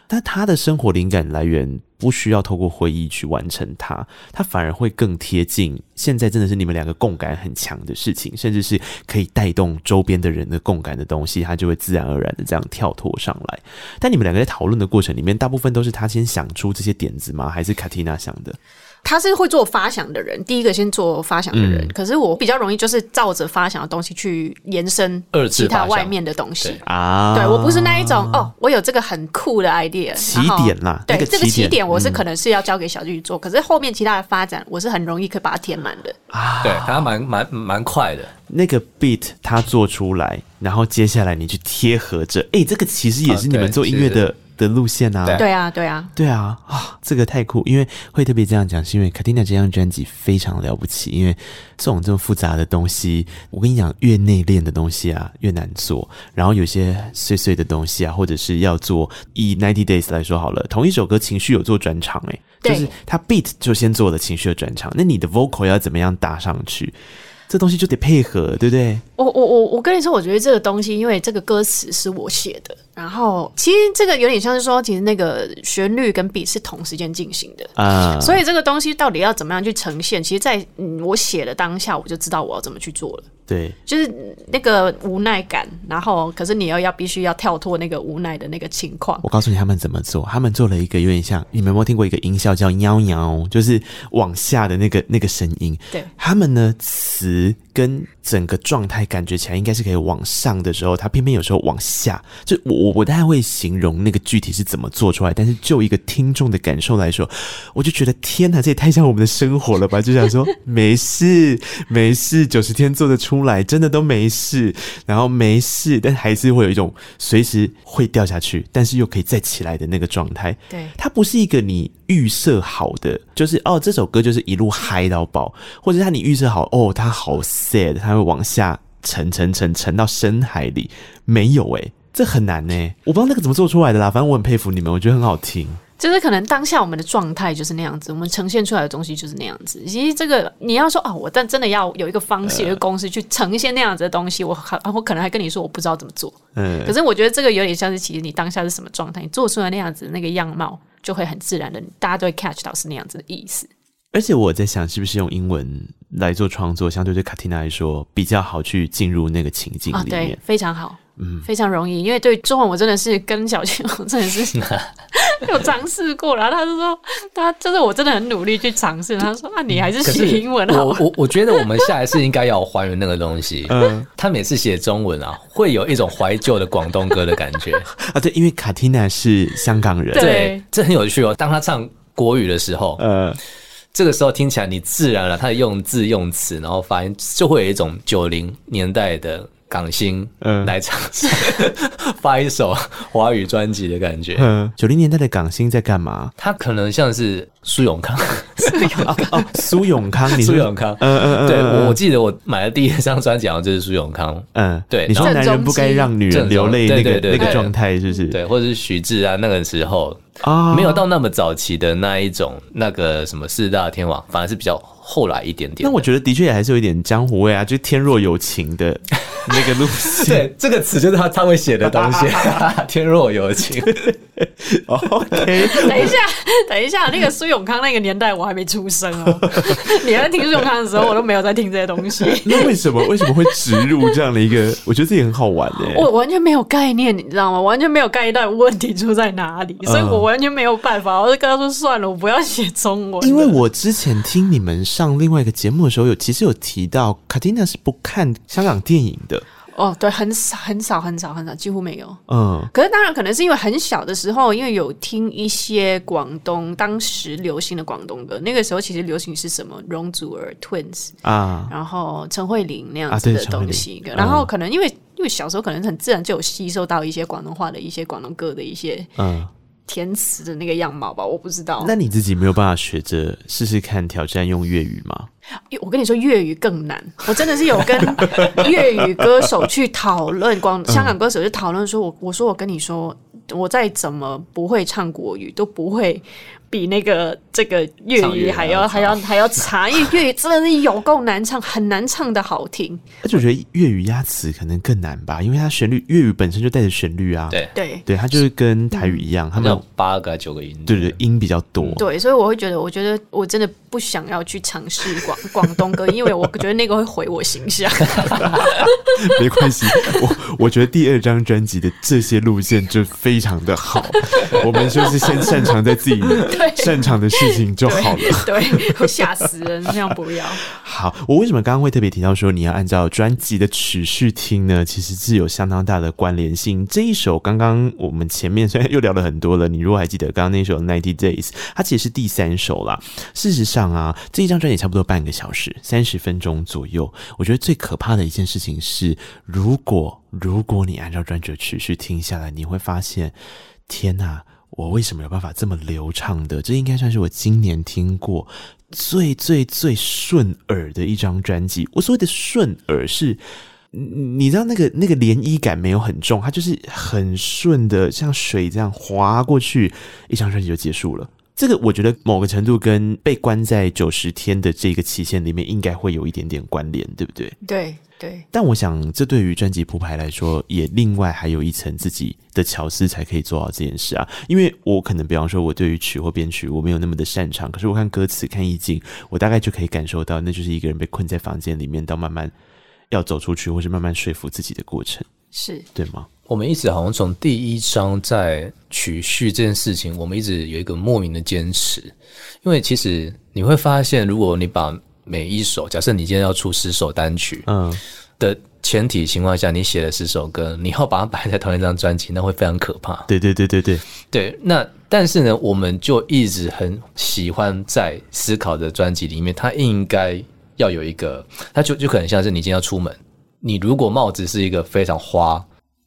但他的生活灵感来源不需要透过会议去完成它，他反而会更贴近现在真的是你们两个共感很强的事情，甚至是可以带动周边的人的共感的东西，他就会自然而然的这样跳脱上来。但你们两个在讨论的过程里面，大部分都是他先想出这些点子吗？还是卡蒂娜想的？他是会做发想的人，第一个先做发想的人。嗯、可是我比较容易就是照着发想的东西去延伸其他外面的东西啊。对，我不是那一种哦，我有这个很酷的 idea 起点啦。对，这个起点我是可能是要交给小鸡去做，嗯、可是后面其他的发展我是很容易可以把它填满的啊。对，他蛮蛮蛮快的。那个 beat 它做出来，然后接下来你去贴合着，哎、欸，这个其实也是你们做音乐的。的路线啊，对啊，对啊，对啊，啊，这个太酷！因为会特别这样讲，是因为卡蒂娜这张专辑非常了不起。因为这种这么复杂的东西，我跟你讲，越内敛的东西啊，越难做。然后有些碎碎的东西啊，或者是要做，以 Ninety Days 来说好了，同一首歌情绪有做转场，哎，就是他 beat 就先做了情绪的转场，那你的 vocal 要怎么样搭上去？这东西就得配合，对不对？我我我我跟你说，我觉得这个东西，因为这个歌词是我写的。然后，其实这个有点像是说，其实那个旋律跟 beat 是同时间进行的啊，所以这个东西到底要怎么样去呈现？其实在，在嗯我写的当下，我就知道我要怎么去做了。对，就是那个无奈感，然后可是你又要必须要跳脱那个无奈的那个情况。我告诉你他们怎么做，他们做了一个有点像，你们有没有听过一个音效叫“喵喵”，就是往下的那个那个声音。对，他们呢词跟整个状态感觉起来应该是可以往上的时候，它偏偏有时候往下。就我我不太会形容那个具体是怎么做出来，但是就一个听众的感受来说，我就觉得天哪，这也太像我们的生活了吧？就想说没事没事，九十天做得出。出来真的都没事，然后没事，但还是会有一种随时会掉下去，但是又可以再起来的那个状态。对，它不是一个你预设好的，就是哦，这首歌就是一路嗨到爆，或者它你预设好哦，它好 sad，它会往下沉沉沉沉到深海里。没有诶、欸，这很难呢、欸，我不知道那个怎么做出来的啦。反正我很佩服你们，我觉得很好听。就是可能当下我们的状态就是那样子，我们呈现出来的东西就是那样子。其实这个你要说啊，我但真的要有一个方式、一个公式去呈现那样子的东西，我还我可能还跟你说我不知道怎么做。嗯，可是我觉得这个有点像是，其实你当下是什么状态，你做出来那样子那个样貌就会很自然的，大家都会 catch 到是那样子的意思。而且我在想，是不是用英文来做创作，相对对卡蒂娜来说比较好去进入那个情境里面，啊、对，非常好。嗯，非常容易，因为对中文我真的是跟小青，我真的是有尝试过，然后他就说，他就是我真的很努力去尝试。他说，那你还是写英文好。我我我觉得我们下一次应该要还原那个东西。嗯，他每次写中文啊，会有一种怀旧的广东歌的感觉 啊。对，因为卡蒂娜是香港人，对，这很有趣哦。当他唱国语的时候，呃，这个时候听起来你自然了，他的用字用词，然后发音就会有一种九零年代的。港星来唱，发一首华语专辑的感觉。嗯，九零年代的港星在干嘛？他可能像是苏永康，苏永康 哦，苏永康，苏永康，嗯嗯嗯，对，我我记得我买的第一张专辑好像就是苏永康，嗯，对。你说男人不该让女人流泪那个那个状态，是不是？对，或者是许志安那个时候啊，没有到那么早期的那一种那个什么四大天王，反而是比较。后来一点点，那我觉得的确也还是有一点江湖味啊，就天若有情的 那个路线。对，这个词就是他他会写的东西。天若有情。OK，等一下，等一下，那个苏永康那个年代我还没出生哦。你在听苏永康的时候，我都没有在听这些东西。那为什么为什么会植入这样的一个？我觉得这也很好玩的。我完全没有概念，你知道吗？完全没有概念到问题出在哪里，所以我完全没有办法。我就跟他说算了，我不要写中文。因为我之前听你们上。上另外一个节目的时候，有其实有提到卡蒂娜是不看香港电影的哦，对，很少很少很少很少，几乎没有。嗯，可是当然可能是因为很小的时候，因为有听一些广东当时流行的广东歌，那个时候其实流行是什么容祖儿 Twins 啊，然后陈慧琳那样子的东西，啊、然后可能因为因为小时候可能很自然就有吸收到一些广东话的一些广东歌的一些嗯。填词的那个样貌吧，我不知道。那你自己没有办法学着试试看挑战用粤语吗？我跟你说，粤语更难。我真的是有跟 粤语歌手去讨论，广香港歌手就讨论说，我我说我跟你说，我再怎么不会唱国语都不会。比那个这个粤语还要还要还要差，因为粤语真的是有够难唱，很难唱的好听。而且我觉得粤语押词可能更难吧，因为它旋律粤语本身就带着旋律啊。对对对，它就是跟台语一样，他们有八个九个音。对对，音比较多。对，所以我会觉得，我觉得我真的不想要去尝试广 广东歌，因为我觉得那个会毁我形象。没关系，我我觉得第二张专辑的这些路线就非常的好。我们就是先擅长在自己。擅长的事情就好了。对，吓死人，那样不要。好，我为什么刚刚会特别提到说你要按照专辑的曲序听呢？其实是有相当大的关联性。这一首刚刚我们前面虽然又聊了很多了，你如果还记得刚刚那首《Ninety Days》，它其实是第三首啦。事实上啊，这一张专辑差不多半个小时，三十分钟左右。我觉得最可怕的一件事情是，如果如果你按照专辑的曲序听下来，你会发现，天哪！我为什么有办法这么流畅的？这应该算是我今年听过最最最顺耳的一张专辑。我所谓的顺耳是，你知道那个那个涟漪感没有很重，它就是很顺的，像水这样滑过去，一张专辑就结束了。这个我觉得某个程度跟被关在九十天的这个期限里面，应该会有一点点关联，对不对？对。对，但我想，这对于专辑铺排来说，也另外还有一层自己的巧思才可以做好这件事啊。因为我可能，比方说，我对于曲或编曲我没有那么的擅长，可是我看歌词、看意境，我大概就可以感受到，那就是一个人被困在房间里面，到慢慢要走出去，或是慢慢说服自己的过程，是对吗？我们一直好像从第一章在取序这件事情，我们一直有一个莫名的坚持，因为其实你会发现，如果你把每一首，假设你今天要出十首单曲，嗯，的前提情况下，你写了十首歌，你要把它摆在同一张专辑，那会非常可怕。对对对对对对。那但是呢，我们就一直很喜欢在思考的专辑里面，它应该要有一个，它就就可能像是你今天要出门，你如果帽子是一个非常花，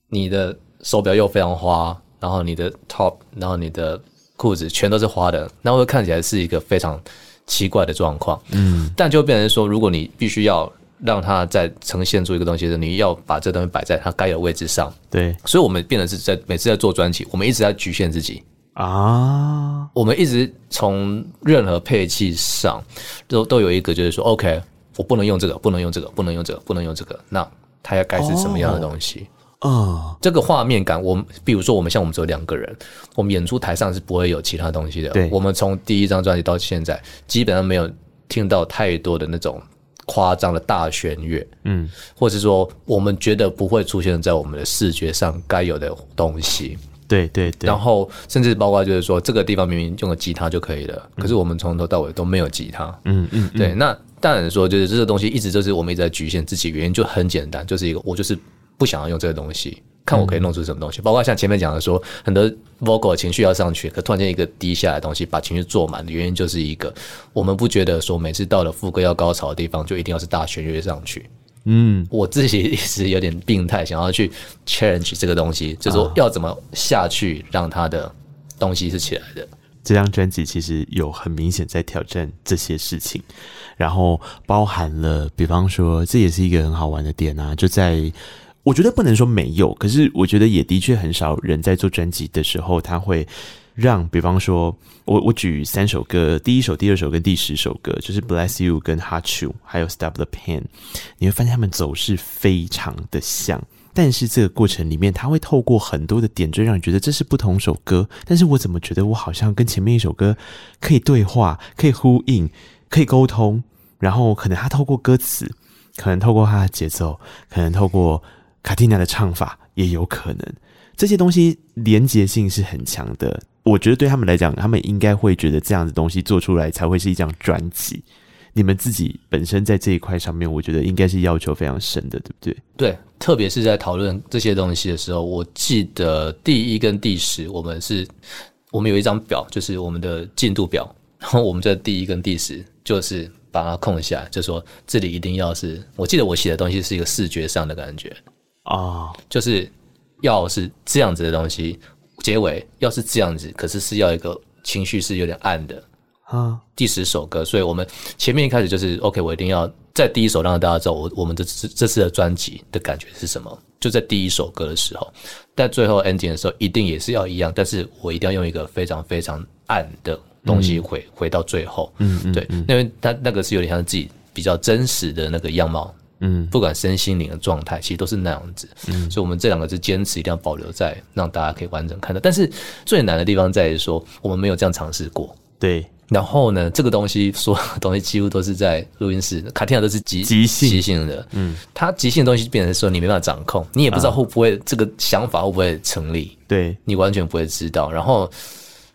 你的手表又非常花，然后你的 top，然后你的裤子全都是花的，那会看起来是一个非常。奇怪的状况，嗯，但就变成说，如果你必须要让它再呈现出一个东西的，你要把这东西摆在它该有位置上，对，所以我们变得是在每次在做专辑，我们一直在局限自己啊，我们一直从任何配器上都都有一个，就是说，OK，我不能用这个，不能用这个，不能用这个，不能用这个，那它要该是什么样的东西？哦啊，uh, 这个画面感，我们比如说，我们像我们只有两个人，我们演出台上是不会有其他东西的。对，我们从第一张专辑到现在，基本上没有听到太多的那种夸张的大弦乐，嗯，或者是说我们觉得不会出现在我们的视觉上该有的东西。对对对，然后甚至包括就是说，这个地方明明用个吉他就可以了，嗯、可是我们从头到尾都没有吉他。嗯嗯，嗯对，那当然说就是这个东西一直就是我们一直在局限自己，原因就很简单，就是一个我就是。不想要用这个东西，看我可以弄出什么东西。嗯、包括像前面讲的说，很多 vocal 情绪要上去，可突然间一个低下来的东西，把情绪做满的原因就是一个，我们不觉得说每次到了副歌要高潮的地方，就一定要是大旋律上去。嗯，我自己一直有点病态，想要去 challenge 这个东西，就是说要怎么下去让他的东西是起来的。这张专辑其实有很明显在挑战这些事情，然后包含了，比方说，这也是一个很好玩的点啊，就在我觉得不能说没有，可是我觉得也的确很少人在做专辑的时候，他会让，比方说，我我举三首歌，第一首、第二首跟第十首歌，就是 Bless You 跟 Hot You 还有 Stop the Pain，你会发现他们走势非常的像。但是这个过程里面，他会透过很多的点缀，让你觉得这是不同首歌。但是我怎么觉得我好像跟前面一首歌可以对话、可以呼应、可以沟通？然后可能他透过歌词，可能透过他的节奏，可能透过卡蒂娜的唱法，也有可能这些东西连结性是很强的。我觉得对他们来讲，他们应该会觉得这样的东西做出来才会是一张专辑。你们自己本身在这一块上面，我觉得应该是要求非常深的，对不对？对，特别是在讨论这些东西的时候，我记得第一跟第十，我们是，我们有一张表，就是我们的进度表。然后我们这第一跟第十，就是把它空下来，就说这里一定要是，我记得我写的东西是一个视觉上的感觉啊，就是要是这样子的东西，结尾要是这样子，可是是要一个情绪是有点暗的。啊，第十首歌，所以我们前面一开始就是 OK，我一定要在第一首让大家知道我我们这次这次的专辑的感觉是什么，就在第一首歌的时候，但最后 ending 的时候一定也是要一样，但是我一定要用一个非常非常暗的东西回、嗯、回到最后，嗯，嗯，对，因为他那个是有点像自己比较真实的那个样貌，嗯，不管身心灵的状态，其实都是那样子，嗯，所以我们这两个是坚持一定要保留在让大家可以完整看到，但是最难的地方在于说我们没有这样尝试过，对。然后呢，这个东西，所有东西几乎都是在录音室，卡蒂亚都是即即兴。即兴的。嗯，它即兴的东西变成说你没办法掌控，你也不知道会不会、啊、这个想法会不会成立。对，你完全不会知道。然后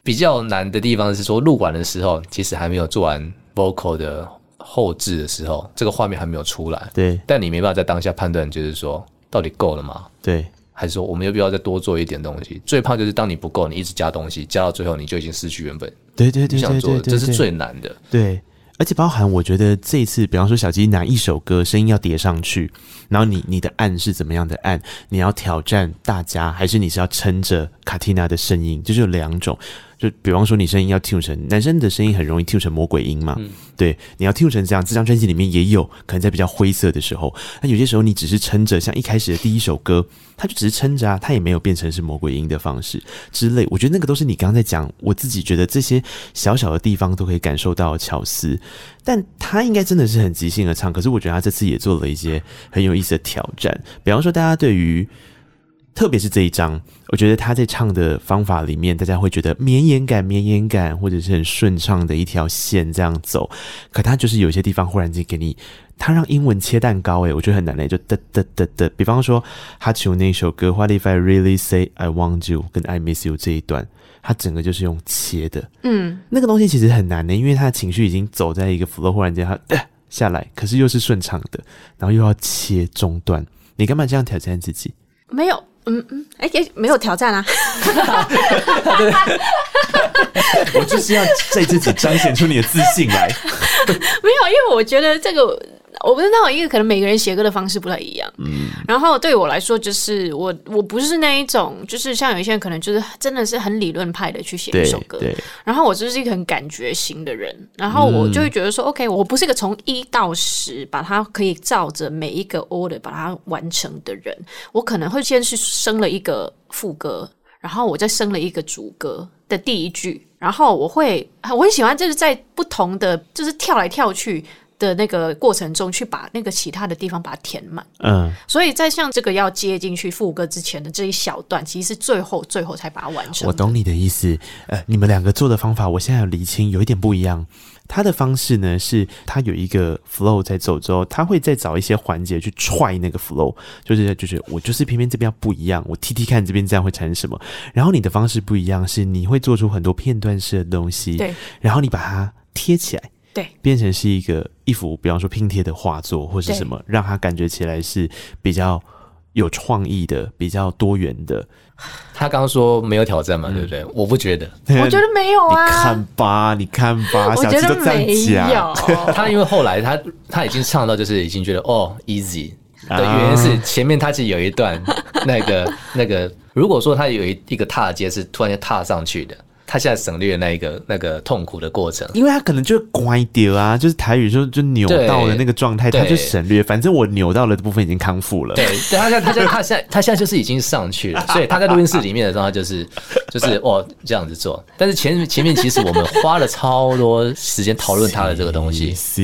比较难的地方是说，录完的时候，其实还没有做完 vocal 的后置的时候，这个画面还没有出来。对，但你没办法在当下判断，就是说到底够了吗？对。还是说我们有必要再多做一点东西？最怕就是当你不够，你一直加东西，加到最后你就已经失去原本对对对想做的，这是最难的。对，而且包含我觉得这一次，比方说小鸡拿一首歌声音要叠上去，然后你你的按是怎么样的按？你要挑战大家，还是你是要撑着卡蒂娜的声音？就是有两种。就比方说，你声音要 tune 成男生的声音很容易 tune 成魔鬼音嘛？嗯、对，你要 tune 成这样。这张专辑里面也有可能在比较灰色的时候，那有些时候你只是撑着，像一开始的第一首歌，它就只是撑着啊，它也没有变成是魔鬼音的方式之类。我觉得那个都是你刚刚在讲，我自己觉得这些小小的地方都可以感受到巧思，但他应该真的是很即兴的唱。可是我觉得他这次也做了一些很有意思的挑战，比方说大家对于。特别是这一张，我觉得他在唱的方法里面，大家会觉得绵延感、绵延感，或者是很顺畅的一条线这样走。可他就是有些地方忽然间给你，他让英文切蛋糕，诶，我觉得很难嘞，就嘚嘚嘚嘚。比方说哈奇那首歌《What If I Really Say I Want You》跟《I Miss You》这一段，他整个就是用切的，嗯，那个东西其实很难的，因为他的情绪已经走在一个 flow，忽然间他、呃、下来，可是又是顺畅的，然后又要切中段，你干嘛这样挑战自己？没有。嗯嗯，哎、没有挑战啊！我就是要在自己彰显出你的自信来。没有，因为我觉得这个。我不知道，因为可能每个人写歌的方式不太一样。嗯，然后对我来说，就是我我不是那一种，就是像有一些人可能就是真的是很理论派的去写一首歌。对。对，然后我就是一个很感觉型的人，然后我就会觉得说、嗯、，OK，我不是一个从一到十把它可以照着每一个 order 把它完成的人。我可能会先去生了一个副歌，然后我再生了一个主歌的第一句，然后我会我很喜欢就是在不同的就是跳来跳去。的那个过程中，去把那个其他的地方把它填满。嗯，所以在像这个要接进去副歌之前的这一小段，其实是最后最后才把它完成。我懂你的意思。呃，你们两个做的方法，我现在有厘清，有一点不一样。他的方式呢，是他有一个 flow 在走之后，他会再找一些环节去踹那个 flow，就是就是我就是偏偏这边要不一样，我踢踢看这边这样会产生什么。然后你的方式不一样，是你会做出很多片段式的东西，对，然后你把它贴起来。对，变成是一个一幅，比方说拼贴的画作或是什么，让他感觉起来是比较有创意的、比较多元的。他刚刚说没有挑战嘛，嗯、对不对？我不觉得，我觉得没有啊。你看吧，你看吧，我觉得没有。他因为后来他他已经唱到就是已经觉得哦 easy 的原因是前面他其实有一段那个 那个，如果说他有一一个踏阶是突然间踏上去的。他现在省略那一个那个痛苦的过程，因为他可能就乖掉啊，就是台语说就扭到的那个状态，他就省略。反正我扭到了的部分已经康复了。对，对，他现在他现在他现在他现在就是已经上去了，所以他在录音室里面的时候，他就是 就是哦这样子做。但是前前面其实我们花了超多时间讨论他的这个东西，是，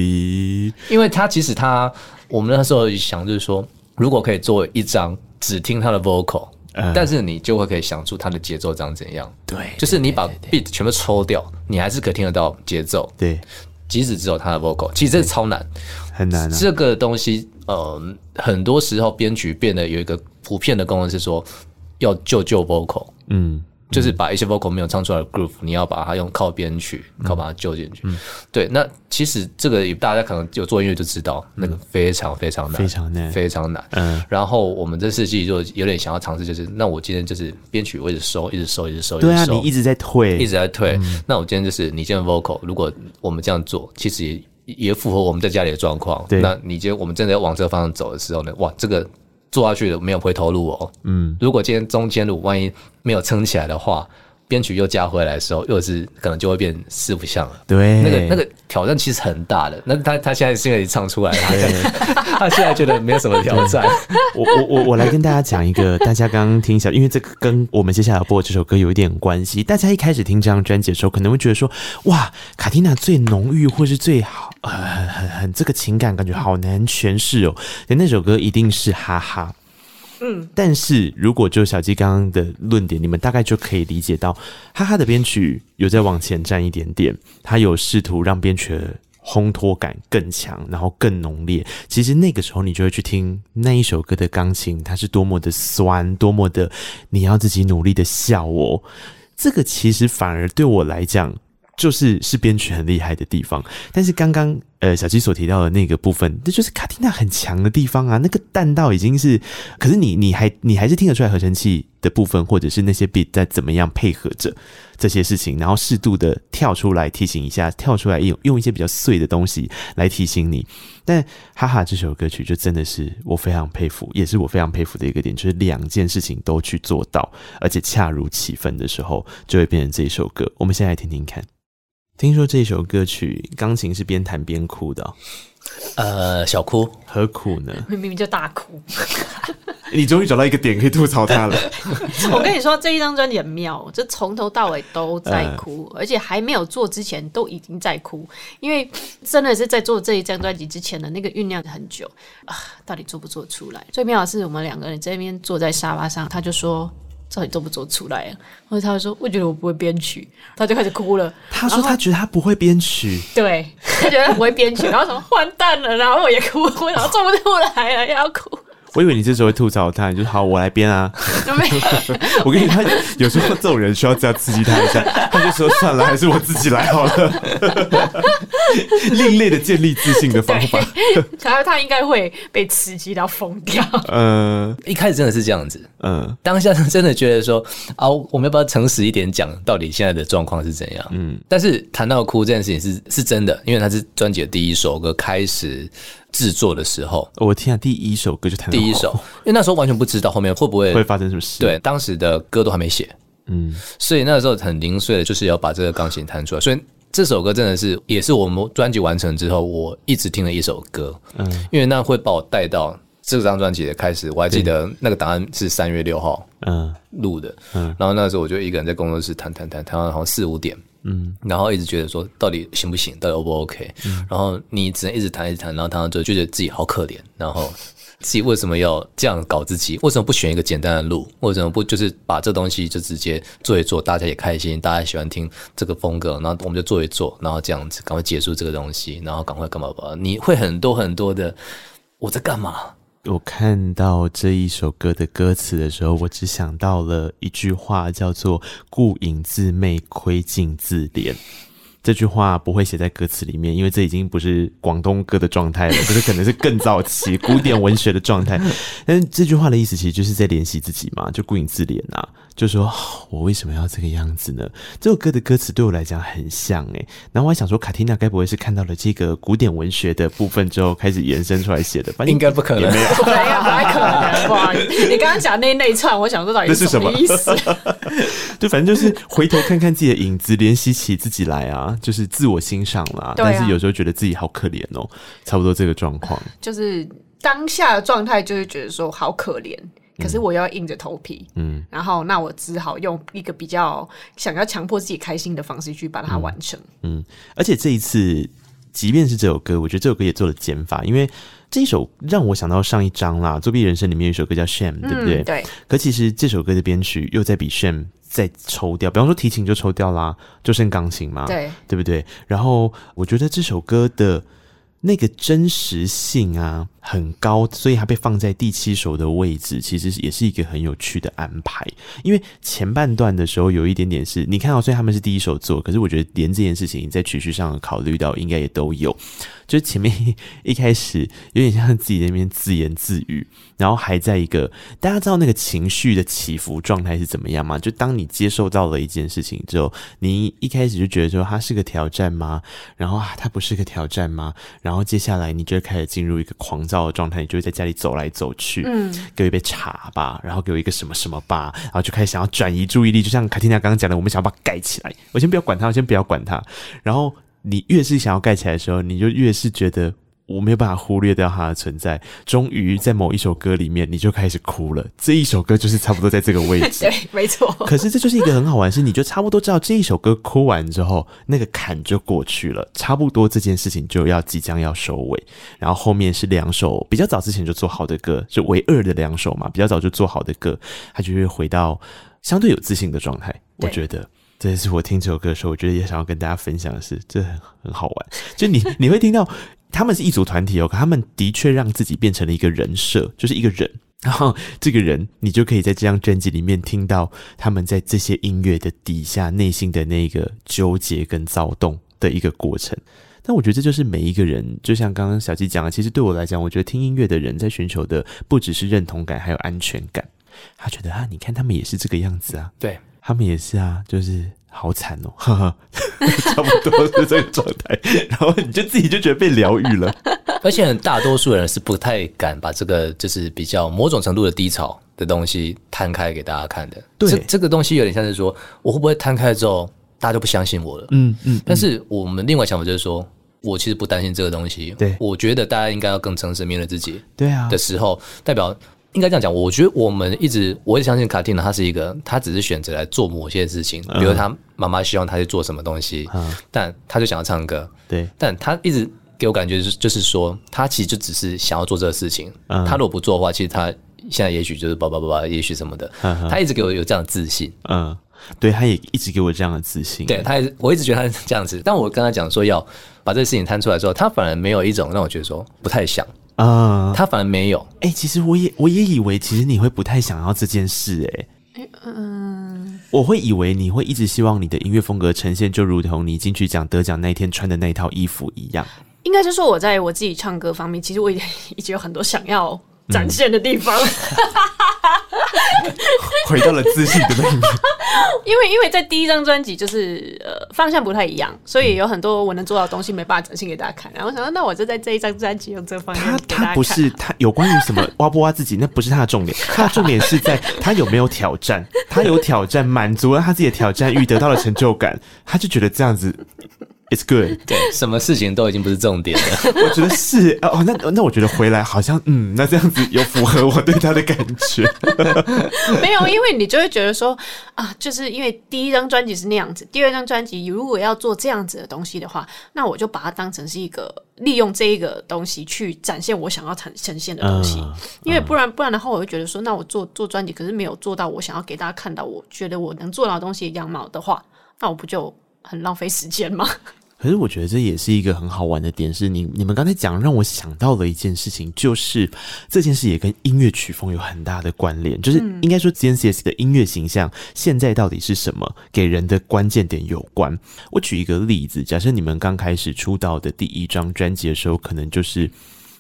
因为他其实他我们那时候想就是说，如果可以做一张只听他的 vocal。但是你就会可以想出它的节奏长怎样？对，就是你把 beat 全部抽掉，你还是可以听得到节奏。对，即使只有它的 vocal，其实这是超难，很难。这个东西，呃，很多时候编曲变得有一个普遍的功能是说要救救 vocal。嗯。就是把一些 vocal 没有唱出来的 groove，你要把它用靠编曲，靠把它揪进去。嗯，对。那其实这个大家可能有做音乐就知道，那个非常非常难，非常难，非常难。嗯。然后我们这世纪就有点想要尝试，就是那我今天就是编曲，我一直收，一直收，一直收，对啊，你一直在退，一直在退。那我今天就是你今天 vocal，如果我们这样做，其实也也符合我们在家里的状况。对。那你今天我们真的要往这个方向走的时候呢？哇，这个。做下去的没有回头路哦。嗯，如果今天中间路万一没有撑起来的话，编曲又加回来的时候，又是可能就会变四不像了。对，那个那个挑战其实很大的。那他他现在是因为唱出来了，他现在觉得没有什么挑战。我我我我来跟大家讲一个，大家刚刚听一下，因为这个跟我们接下来要播这首歌有一点关系。大家一开始听这张专辑的时候，可能会觉得说，哇，卡蒂娜最浓郁或是最好。很很很，这个情感感觉好难诠释哦。那首歌一定是哈哈，嗯。但是如果就小鸡刚刚的论点，你们大概就可以理解到，哈哈的编曲有在往前站一点点，他有试图让编曲的烘托感更强，然后更浓烈。其实那个时候你就会去听那一首歌的钢琴，它是多么的酸，多么的你要自己努力的笑哦。这个其实反而对我来讲。就是是编曲很厉害的地方，但是刚刚呃小七所提到的那个部分，这就是卡蒂娜很强的地方啊，那个弹道已经是，可是你你还你还是听得出来合成器的部分，或者是那些 beat 在怎么样配合着这些事情，然后适度的跳出来提醒一下，跳出来用用一些比较碎的东西来提醒你。但哈哈这首歌曲就真的是我非常佩服，也是我非常佩服的一个点，就是两件事情都去做到，而且恰如其分的时候，就会变成这一首歌。我们先来听听看。听说这首歌曲钢琴是边弹边哭的。哦，呃，小哭，何苦呢？明明就大哭。你终于找到一个点可以吐槽他了。我跟你说，这一张专辑很妙，就从头到尾都在哭，呃、而且还没有做之前都已经在哭，因为真的是在做这一张专辑之前的那个酝酿很久啊，到底做不做出来？最妙的是，我们两个人在那边坐在沙发上，他就说。到底做不做出来啊？或者他说：“我觉得我不会编曲。”他就开始哭了。他说：“他觉得他不会编曲。”对，他觉得他不会编曲，然后什么 完蛋了，然后我也哭，然后做不出来了，要哭。我以为你这时候会吐槽他，你就好，我来编啊。我跟你他，有时候这种人需要这样刺激他一下，他就说算了，还是我自己来好了。另类的建立自信的方法。他他应该会被刺激到疯掉。嗯，一开始真的是这样子。嗯，当下真的觉得说啊，我们要不要诚实一点讲，到底现在的状况是怎样？嗯，但是谈到哭这件事情是是真的，因为他是专辑的第一首歌开始。制作的时候，我听啊，第一首歌就弹第一首，因为那时候完全不知道后面会不会会发生什么事。对，当时的歌都还没写，嗯，所以那时候很零碎的，就是要把这个钢琴弹出来。所以这首歌真的是也是我们专辑完成之后，我一直听的一首歌，嗯，因为那会把我带到这张专辑的开始。我还记得那个答案是三月六号，嗯，录的，嗯，然后那时候我就一个人在工作室弹弹弹，弹到好像四五点。嗯，然后一直觉得说到底行不行，到底 O 不 OK？嗯，然后你只能一直谈一直弹，然后谈到最后就觉得自己好可怜，然后 自己为什么要这样搞自己？为什么不选一个简单的路？为什么不就是把这东西就直接做一做，大家也开心，大家喜欢听这个风格，然后我们就做一做，然后这样子赶快结束这个东西，然后赶快干嘛吧？你会很多很多的我在干嘛？我看到这一首歌的歌词的时候，我只想到了一句话，叫做“顾影自媚，窥镜自怜”。这句话不会写在歌词里面，因为这已经不是广东歌的状态了，这是可能是更早期古典文学的状态。但是这句话的意思其实就是在怜惜自己嘛，就顾影自怜啊，就说我为什么要这个样子呢？这首歌的歌词对我来讲很像诶、欸，然后我还想说，卡蒂娜该不会是看到了这个古典文学的部分之后开始延伸出来写的？应该不可能，没有，不太可能吧？你刚刚讲那那一串，我想说到底是什么意思？就反正就是回头看看自己的影子，怜惜起自己来啊。就是自我欣赏啦，啊，但是有时候觉得自己好可怜哦，差不多这个状况。就是当下的状态，就是觉得说好可怜，可是我要硬着头皮，嗯，然后那我只好用一个比较想要强迫自己开心的方式去把它完成，嗯。嗯，而且这一次，即便是这首歌，我觉得这首歌也做了减法，因为这一首让我想到上一章啦，《作弊人生》里面有一首歌叫《Shame》，对不对？对。可其实这首歌的编曲又在比《Shame》。再抽掉，比方说提琴就抽掉啦，就剩钢琴嘛，对，对不对？然后我觉得这首歌的那个真实性啊很高，所以它被放在第七首的位置，其实也是一个很有趣的安排。因为前半段的时候有一点点是你看到，虽然他们是第一首做，可是我觉得连这件事情在曲序上考虑到应该也都有。就前面一开始有点像自己那边自言自语，然后还在一个大家知道那个情绪的起伏状态是怎么样吗？就当你接受到了一件事情之后，你一开始就觉得说它是个挑战吗？然后啊，它不是个挑战吗？然后接下来你就开始进入一个狂躁的状态，你就会在家里走来走去，嗯，给我一杯茶吧，然后给我一个什么什么吧，然后就开始想要转移注意力，就像卡蒂娜刚刚讲的，我们想要把它盖起来，我先不要管它，我先不要管它，然后。你越是想要盖起来的时候，你就越是觉得我没有办法忽略掉它的存在。终于在某一首歌里面，你就开始哭了。这一首歌就是差不多在这个位置，对，没错。可是这就是一个很好玩，是你就差不多知道这一首歌哭完之后，那个坎就过去了，差不多这件事情就要即将要收尾。然后后面是两首比较早之前就做好的歌，就唯二的两首嘛，比较早就做好的歌，它就会回到相对有自信的状态。我觉得。这也是我听这首歌的时候，我觉得也想要跟大家分享的是，这很很好玩。就你 你会听到他们是一组团体哦，可他们的确让自己变成了一个人设，就是一个人。然后这个人，你就可以在这张专辑里面听到他们在这些音乐的底下内心的那个纠结跟躁动的一个过程。但我觉得这就是每一个人，就像刚刚小鸡讲的，其实对我来讲，我觉得听音乐的人在寻求的不只是认同感，还有安全感。他觉得啊，你看他们也是这个样子啊，对。他们也是啊，就是好惨哦，哈哈，差不多是这个状态，然后你就自己就觉得被疗愈了。而且大多数人是不太敢把这个就是比较某种程度的低潮的东西摊开给大家看的。对，这这个东西有点像是说，我会不会摊开之后，大家就不相信我了？嗯嗯。但是我们另外想法就是说，我其实不担心这个东西。对，我觉得大家应该要更诚实面对自己。对啊。的时候，代表。应该这样讲，我觉得我们一直，我也相信卡蒂娜，她是一个，她只是选择来做某些事情，比如她妈妈希望她去做什么东西，嗯、但她就想要唱歌，对，但她一直给我感觉就是，就是说，她其实就只是想要做这个事情，她如果不做的话，其实她现在也许就是叭叭叭叭，也许什么的，她一直给我有这样的自信，嗯，对，她也一直给我这样的自信，对，她也，我一直觉得她是这样子，但我跟她讲说要把这个事情摊出来之后，她反而没有一种让我觉得说不太想。啊，他反而没有。哎、欸，其实我也我也以为，其实你会不太想要这件事、欸。哎，嗯，我会以为你会一直希望你的音乐风格呈现，就如同你进去奖得奖那一天穿的那套衣服一样。应该是说，我在我自己唱歌方面，其实我也 一直有很多想要展现的地方。嗯 回到了自信的那一面，因为因为在第一张专辑就是呃方向不太一样，所以有很多我能做到的东西没办法展现给大家看。然后我想说，那我就在这一张专辑用这个方向。他他不是他有关于什么 挖不挖自己，那不是他的重点，他的重点是在他有没有挑战，他有挑战，满足了他自己的挑战欲，得到了成就感，他就觉得这样子。It's good，对，什么事情都已经不是重点了。我觉得是哦，那那我觉得回来好像嗯，那这样子有符合我对他的感觉。没有，因为你就会觉得说啊，就是因为第一张专辑是那样子，第二张专辑如果要做这样子的东西的话，那我就把它当成是一个利用这一个东西去展现我想要呈呈现的东西。嗯、因为不然不然的话，我就觉得说，那我做做专辑，可是没有做到我想要给大家看到，我觉得我能做到的东西的样貌的话，那我不就很浪费时间吗？可是我觉得这也是一个很好玩的点，是你你们刚才讲让我想到了一件事情，就是这件事也跟音乐曲风有很大的关联，就是应该说 GNCS 的音乐形象现在到底是什么，给人的关键点有关。我举一个例子，假设你们刚开始出道的第一张专辑的时候，可能就是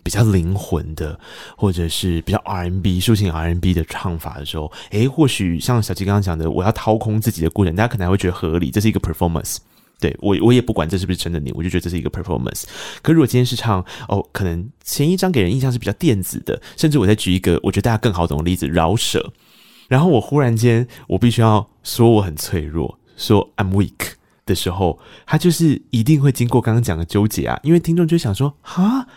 比较灵魂的，或者是比较 RNB 抒情 RNB 的唱法的时候，诶，或许像小鸡刚刚讲的，我要掏空自己的过程，大家可能还会觉得合理，这是一个 performance。对我，我也不管这是不是真的你，我就觉得这是一个 performance。可如果今天是唱哦，可能前一张给人印象是比较电子的，甚至我再举一个我觉得大家更好懂的例子，饶舌。然后我忽然间我必须要说我很脆弱，说 I'm weak 的时候，他就是一定会经过刚刚讲的纠结啊，因为听众就想说哈，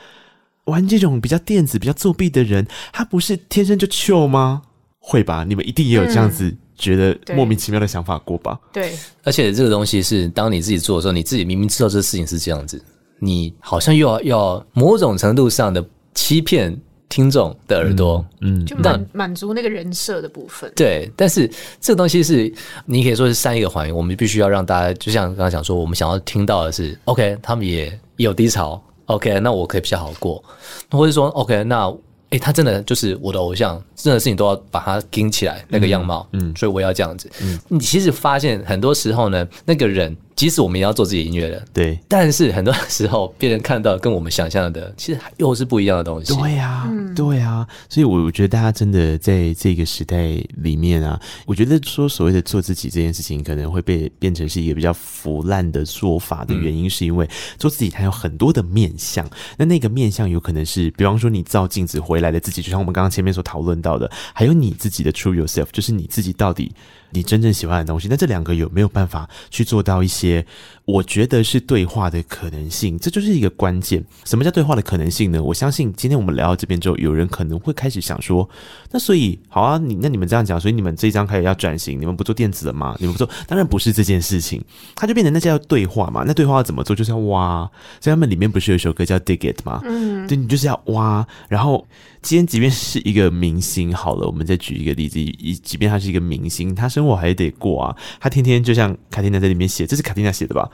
玩这种比较电子、比较作弊的人，他不是天生就 chill 吗？会吧？你们一定也有这样子。嗯觉得莫名其妙的想法过吧？对，而且这个东西是当你自己做的时候，你自己明明知道这个事情是这样子，你好像又要要某种程度上的欺骗听众的耳朵，嗯，就满满足那个人设的部分。对，但是这个东西是你可以说是善意的谎言，我们必须要让大家，就像刚刚讲说，我们想要听到的是，OK，他们也也有低潮，OK，那我可以比较好过，或者说，OK，那。诶、他真的就是我的偶像，任何事情都要把它盯起来那个样貌，嗯，嗯，所以我要这样子。嗯，你其实发现很多时候呢，那个人。即使我们也要做自己音乐的，对，但是很多时候别人看到跟我们想象的，其实又是不一样的东西。对呀、啊，对呀、啊，所以我觉得大家真的在这个时代里面啊，我觉得说所谓的做自己这件事情，可能会被变成是一个比较腐烂的说法的原因，是因为做自己它有很多的面相。那那个面相有可能是，比方说你照镜子回来的自己，就像我们刚刚前面所讨论到到的，还有你自己的 true yourself，就是你自己到底。你真正喜欢的东西，那这两个有没有办法去做到一些？我觉得是对话的可能性，这就是一个关键。什么叫对话的可能性呢？我相信今天我们聊到这边之后，有人可能会开始想说：那所以好啊，你那你们这样讲，所以你们这一张开始要转型，你们不做电子了吗？你们不做？当然不是这件事情，它就变成那叫对话嘛。那对话要怎么做？就是要挖。所以他们里面不是有一首歌叫《Dig It》吗？嗯，对，你就是要挖，然后。今天即便是一个明星，好了，我们再举一个例子，以即便他是一个明星，他生活还得过啊。他天天就像卡蒂娜在里面写，这是卡蒂娜写的吧？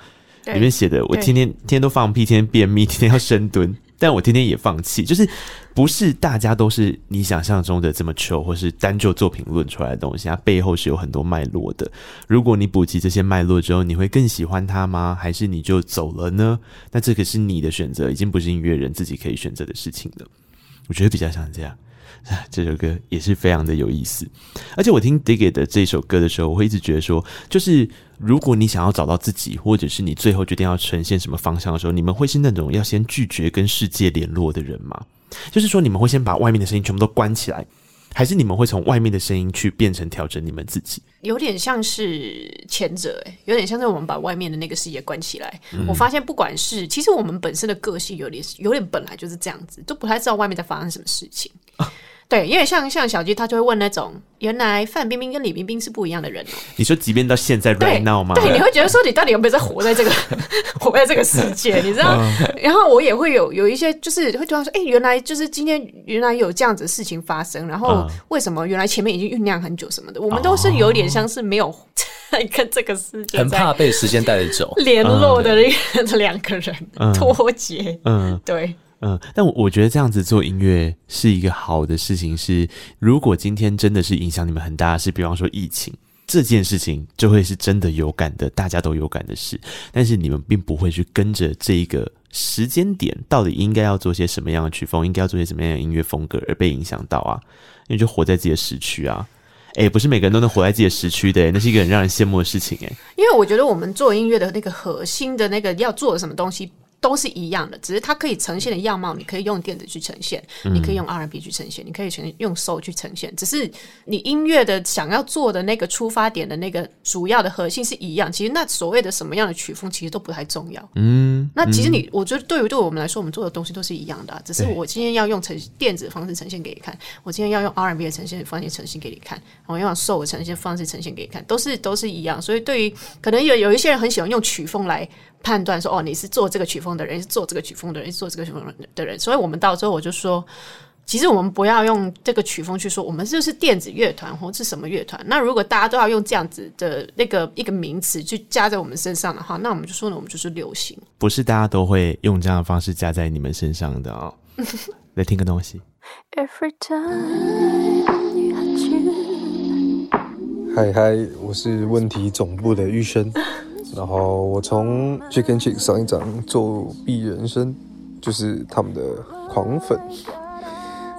里面写的，我天天天天都放屁，天天便秘，天天要深蹲，但我天天也放弃。就是不是大家都是你想象中的这么糗，或是单就作品论出来的东西，它背后是有很多脉络的。如果你补齐这些脉络之后，你会更喜欢它吗？还是你就走了呢？那这个是你的选择，已经不是音乐人自己可以选择的事情了。我觉得比较像这样，这首歌也是非常的有意思。而且我听 Dig It 的这首歌的时候，我会一直觉得说，就是如果你想要找到自己，或者是你最后决定要呈现什么方向的时候，你们会是那种要先拒绝跟世界联络的人吗？就是说，你们会先把外面的声音全部都关起来。还是你们会从外面的声音去变成调整你们自己？有点像是前者，哎，有点像是我们把外面的那个世界关起来。嗯。我发现，不管是其实我们本身的个性有点有点本来就是这样子，都不太知道外面在发生什么事情。啊对，因为像像小鸡，他就会问那种，原来范冰冰跟李冰冰是不一样的人哦。你说，即便到现在 right now 吗？对，你会觉得说，你到底有没有在活在这个 活在这个世界？你知道？然后我也会有有一些，就是会突然说，哎，原来就是今天原来有这样子的事情发生，然后为什么原来前面已经酝酿很久什么的？我们都是有点像是没有在跟这个世界很怕被时间带着走联络的两个人脱节。嗯，对。嗯，但我我觉得这样子做音乐是一个好的事情。是如果今天真的是影响你们很大的事，比方说疫情这件事情，就会是真的有感的，大家都有感的事。但是你们并不会去跟着这一个时间点，到底应该要做些什么样的曲风，应该要做些什么样的音乐风格而被影响到啊？因为就活在自己的时区啊。诶、欸，不是每个人都能活在自己的时区的、那是一个很让人羡慕的事情诶、欸，因为我觉得我们做音乐的那个核心的那个要做的什么东西。都是一样的，只是它可以呈现的样貌，你可以用电子去呈现，嗯、你可以用 R&B 去呈现，你可以呈用 Soul 去呈现。只是你音乐的想要做的那个出发点的那个主要的核心是一样。其实那所谓的什么样的曲风，其实都不太重要。嗯，那其实你，我觉得对于对我们来说，我们做的东西都是一样的、啊。只是我今天要用呈电子的方式呈现给你看，我今天要用 R&B 的呈现方式呈现给你看，我要用 Soul 的呈现方式呈现给你看，都是都是一样。所以对于可能有有一些人很喜欢用曲风来。判断说哦，你是做这个曲风的人，是做这个曲风的人，是做这个曲风的人。所以，我们到最后我就说，其实我们不要用这个曲风去说，我们就是电子乐团或是什么乐团。那如果大家都要用这样子的那个一个名词去加在我们身上的话，那我们就说呢，我们就是流行。不是大家都会用这样的方式加在你们身上的啊、哦。来听个东西。嗨嗨，我是问题总部的玉生，然后我从 Chicken Chick 上一张作弊人生，就是他们的狂粉。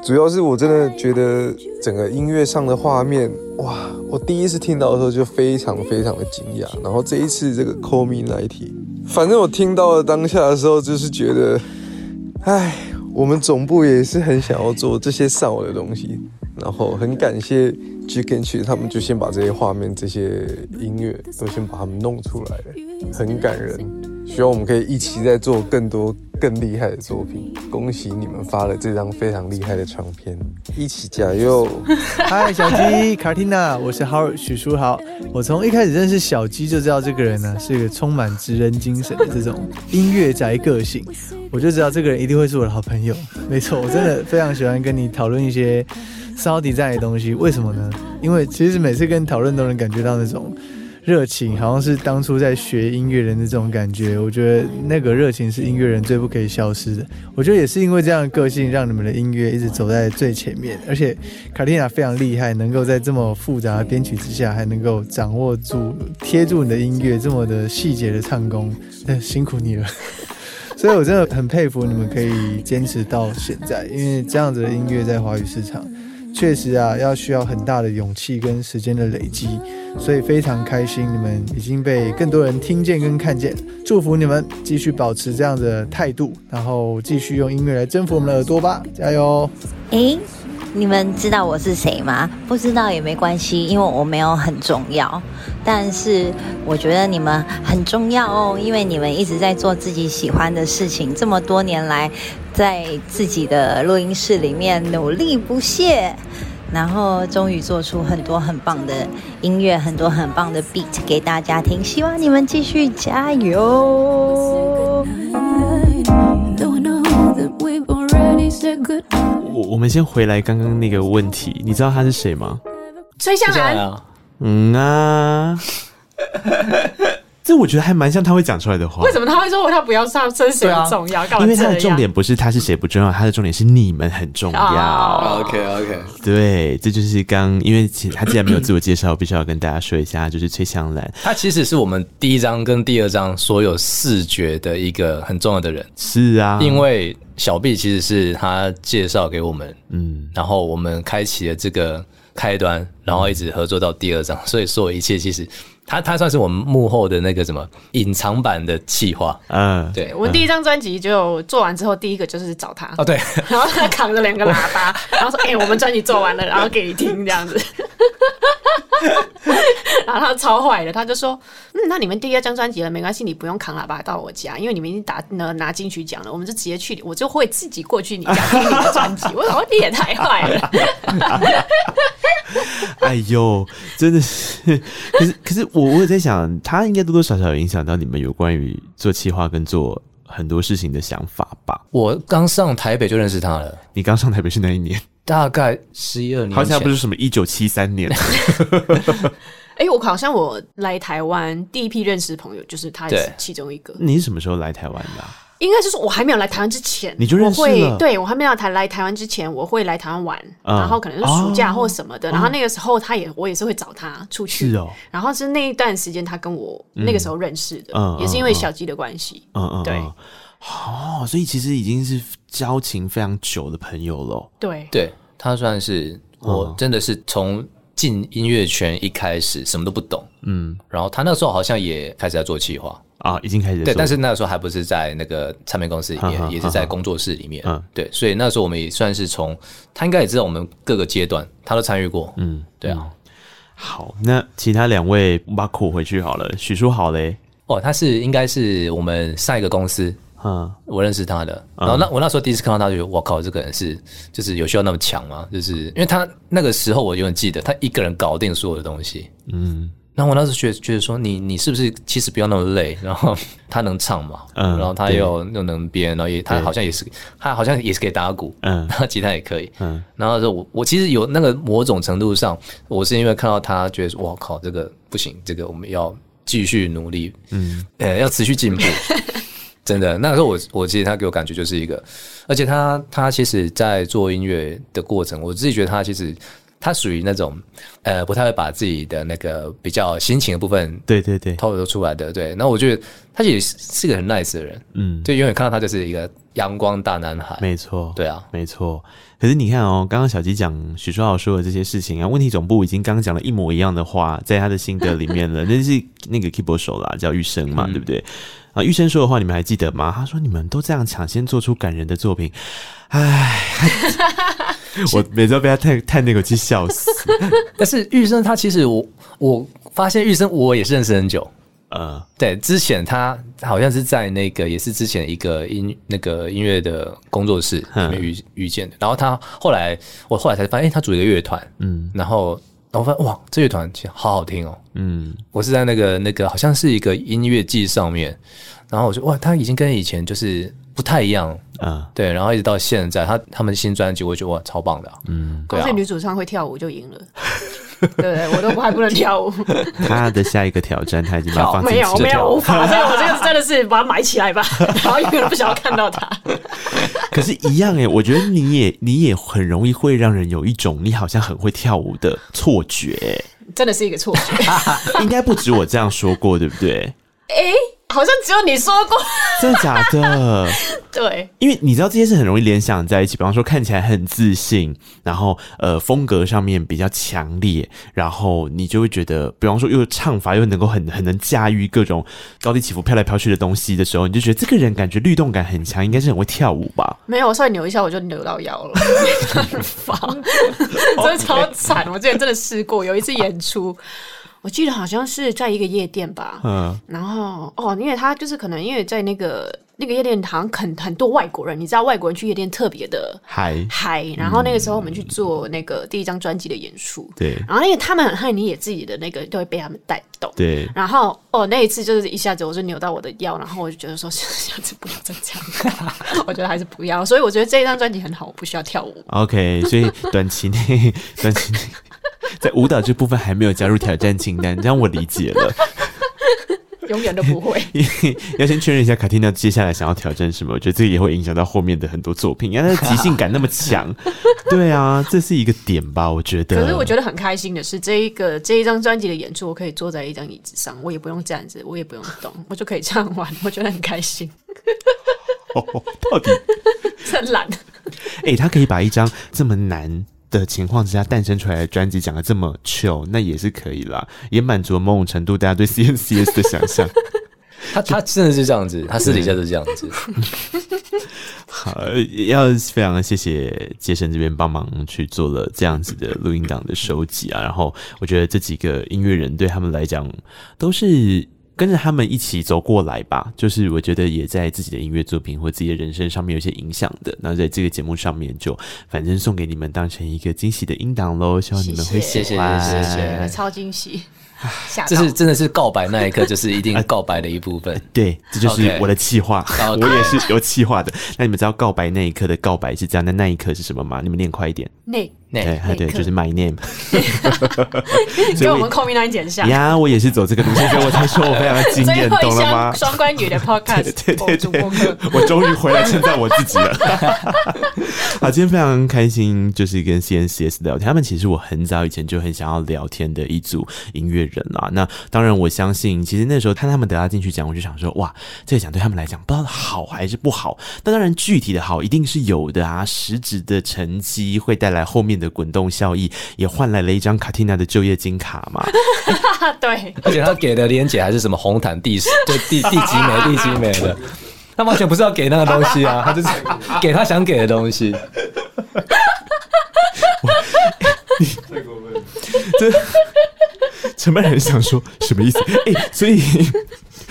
主要是我真的觉得整个音乐上的画面，哇！我第一次听到的时候就非常非常的惊讶。然后这一次这个 Call Me Nighty，反正我听到了当下的时候，就是觉得，唉，我们总部也是很想要做这些上网的东西。然后很感谢 Chick and Chick，他们就先把这些画面、这些音乐都先把它们弄出来了，很感人。希望我们可以一起再做更多更厉害的作品。恭喜你们发了这张非常厉害的唱片，一起加油！嗨，小鸡卡蒂娜，我是 Howard 许书豪。我从一开始认识小鸡就知道这个人呢是一个充满职人精神的这种音乐宅个性，我就知道这个人一定会是我的好朋友。没错，我真的非常喜欢跟你讨论一些 sound design 的东西。为什么呢？因为其实每次跟讨论都能感觉到那种。热情好像是当初在学音乐人的这种感觉，我觉得那个热情是音乐人最不可以消失的。我觉得也是因为这样的个性，让你们的音乐一直走在最前面。而且卡蒂娜非常厉害，能够在这么复杂的编曲之下，还能够掌握住、贴住你的音乐这么的细节的唱功，那辛苦你了。所以我真的很佩服你们可以坚持到现在，因为这样子的音乐在华语市场。确实啊，要需要很大的勇气跟时间的累积，所以非常开心你们已经被更多人听见跟看见，祝福你们继续保持这样的态度，然后继续用音乐来征服我们的耳朵吧，加油！诶，你们知道我是谁吗？不知道也没关系，因为我没有很重要，但是我觉得你们很重要哦，因为你们一直在做自己喜欢的事情，这么多年来。在自己的录音室里面努力不懈，然后终于做出很多很棒的音乐，很多很棒的 beat 给大家听。希望你们继续加油！我我们先回来刚刚那个问题，你知道他是谁吗？崔香兰。嗯啊。这我觉得还蛮像他会讲出来的话。为什么他会说他不要上真谁重要？因为他的重点不是他是谁不重要，他的重点是你们很重要。Oh, OK OK，对，这就是刚因为其他既然没有自我介绍，我必须要跟大家说一下，就是崔香兰。他其实是我们第一章跟第二章所有视觉的一个很重要的人。是啊，因为小 B 其实是他介绍给我们，嗯，然后我们开启了这个开端，然后一直合作到第二章，所以所有一切其实。他他算是我们幕后的那个什么隐藏版的企划，嗯，对，我们第一张专辑就做完之后，第一个就是找他，哦对，然后他扛着两个喇叭，然后说：“哎、欸，我们专辑做完了，然后给你听这样子。”然后他超坏的，他就说：“嗯，那你们第二张专辑了，没关系，你不用扛喇叭到我家，因为你们已经打拿拿金曲奖了，我们就直接去，我就会自己过去你家听你的专辑。”我说：“你也太坏了。” 哎呦，真的是，可是可是。我我也在想，他应该多多少少有影响到你们有关于做企划跟做很多事情的想法吧？我刚上台北就认识他了。你刚上台北是哪一年？大概十一二年。好像不是什么一九七三年。哎、欸，我好像我来台湾第一批认识的朋友就是他，是其中一个。你是什么时候来台湾的、啊？应该是说，我还没有来台湾之前，你就认识了。我会对我还没有台来台湾之前，我会来台湾玩、嗯，然后可能是暑假或什么的。哦、然后那个时候，他也我也是会找他出去。是哦。然后是那一段时间，他跟我那个时候认识的，嗯、也是因为小鸡的关系。嗯嗯，对。哦，所以其实已经是交情非常久的朋友了。对，对他算是我真的是从进音乐圈一开始什么都不懂，嗯，然后他那时候好像也开始在做企划。啊，已经开始对，但是那个时候还不是在那个唱片公司里面，也是在工作室里面。嗯，对，所以那时候我们也算是从他应该也知道我们各个阶段，他都参与过。嗯，对啊。好，那其他两位把苦回去好了。许叔好嘞，哦，他是应该是我们上一个公司，嗯，我认识他的。然后那我那时候第一次看到他，就觉得我靠，这个人是就是有需要那么强吗？就是因为他那个时候我永远记得，他一个人搞定所有的东西。嗯。然后我那时觉得觉得说你你是不是其实不要那么累？然后他能唱嘛，嗯，然后他又又能编，然后也他好像也是他好像也是可以打鼓，嗯，然后吉他也可以，嗯，然后说我我其实有那个某种程度上，我是因为看到他觉得我靠，这个不行，这个我们要继续努力，嗯，呃，要持续进步，真的。那时候我我其实他给我感觉就是一个，而且他他其实在做音乐的过程，我自己觉得他其实。他属于那种，呃，不太会把自己的那个比较心情的部分，对对对，透露出来的。对，那我觉得他也是个很 nice 的人，嗯，就永远看到他就是一个阳光大男孩。没错，对啊，没错。可是你看哦，刚刚小吉讲许书豪说的这些事情啊，问题总部已经刚刚讲了一模一样的话，在他的心得里面了。那是那个 keyboard 手啦，叫玉生嘛，嗯、对不对？啊，玉生说的话你们还记得吗？他说你们都这样抢先做出感人的作品，唉。我每次都被他叹叹那口气笑死。但是玉生他其实我我发现玉生我也是认识很久，呃，对，之前他好像是在那个也是之前一个音那个音乐的工作室里面遇遇见的。然后他后来我后来才发现，欸、他组一个乐团，嗯，然后然后发现哇，这乐团好好听哦，嗯，我是在那个那个好像是一个音乐季上面，然后我就哇，他已经跟以前就是。不太一样，啊，对，然后一直到现在，他他们新专辑，我觉得哇，超棒的，嗯，光是、啊女主唱会跳舞就赢了，对？我都还不能跳舞。他的下一个挑战，他已经把它放没有没有无法，这个我这个真的是把它埋起来吧，然后永远都不想要看到他。可是，一样哎，我觉得你也你也很容易会让人有一种你好像很会跳舞的错觉，真的是一个错觉，应该不止我这样说过，对不对？哎。好像只有你说过，真的假的？对，因为你知道这件事很容易联想在一起，比方说看起来很自信，然后呃风格上面比较强烈，然后你就会觉得，比方说又唱法又能够很很能驾驭各种高低起伏、飘来飘去的东西的时候，你就觉得这个人感觉律动感很强，应该是很会跳舞吧？没有，我稍微扭一下我就扭到腰了，真的超惨。我之前真的试过，有一次演出。我记得好像是在一个夜店吧，嗯，然后哦，因为他就是可能因为在那个那个夜店，好像很很多外国人，你知道外国人去夜店特别的嗨嗨，然后那个时候我们去做那个第一张专辑的演出，对，然后因为他们很嗨，你也自己的那个都会被他们带动，对，然后哦那一次就是一下子我就扭到我的腰，然后我就觉得说下次不要再这样，我觉得还是不要，所以我觉得这一张专辑很好，我不需要跳舞，OK，所以短期内短期内。在舞蹈这部分还没有加入挑战清单，这样我理解了。永远都不会。要先确认一下卡蒂娜接下来想要挑战什么？我觉得这个也会影响到后面的很多作品。因为它的即兴感那么强，对啊，这是一个点吧？我觉得。可是我觉得很开心的是，这一个这一张专辑的演出，我可以坐在一张椅子上，我也不用站着，我也不用动，我就可以唱完，我觉得很开心。哦，到底真懒。哎、欸，他可以把一张这么难。的情况之下诞生出来的专辑讲的这么 chill，那也是可以啦，也满足了某种程度大家对 CNCS 的想象。他他真的是这样子，他私底下是这样子。好，要非常的谢谢杰森这边帮忙去做了这样子的录音档的收集啊，然后我觉得这几个音乐人对他们来讲都是。跟着他们一起走过来吧，就是我觉得也在自己的音乐作品或自己的人生上面有些影响的。那在这个节目上面，就反正送给你们当成一个惊喜的音档喽，希望你们会喜欢，谢谢，谢谢，超惊喜。这是真的是告白那一刻，就是一定 告白的一部分。对，这就是我的企划，Okay. 我也是有企划的。那你们知道告白那一刻的告白是这样，那那一刻是什么吗？你们念快一点。那。对，对，就是 my name，所以我们 me nine 剪下呀，我也是走这个路线，所以我才说我非常的惊艳，懂了吗？双关语的 podcast，对对对对，我终于回来称赞我自己了。好，今天非常开心，就是跟 CNCS 聊天。他们其实我很早以前就很想要聊天的一组音乐人啦。那当然，我相信其实那时候看他们得到进去讲，我就想说，哇，这个奖对他们来讲，不知道好还是不好。但当然，具体的好一定是有的啊，实质的成绩会带来后面的。的滚动效益也换来了一张卡蒂娜的就业金卡嘛？对，而且他给的连姐还是什么红毯第十，就第第几枚第几枚的，他完全不是要给那个东西啊，他就是给他想给的东西。太过分了，这陈曼人想说什么意思？哎、欸，所以。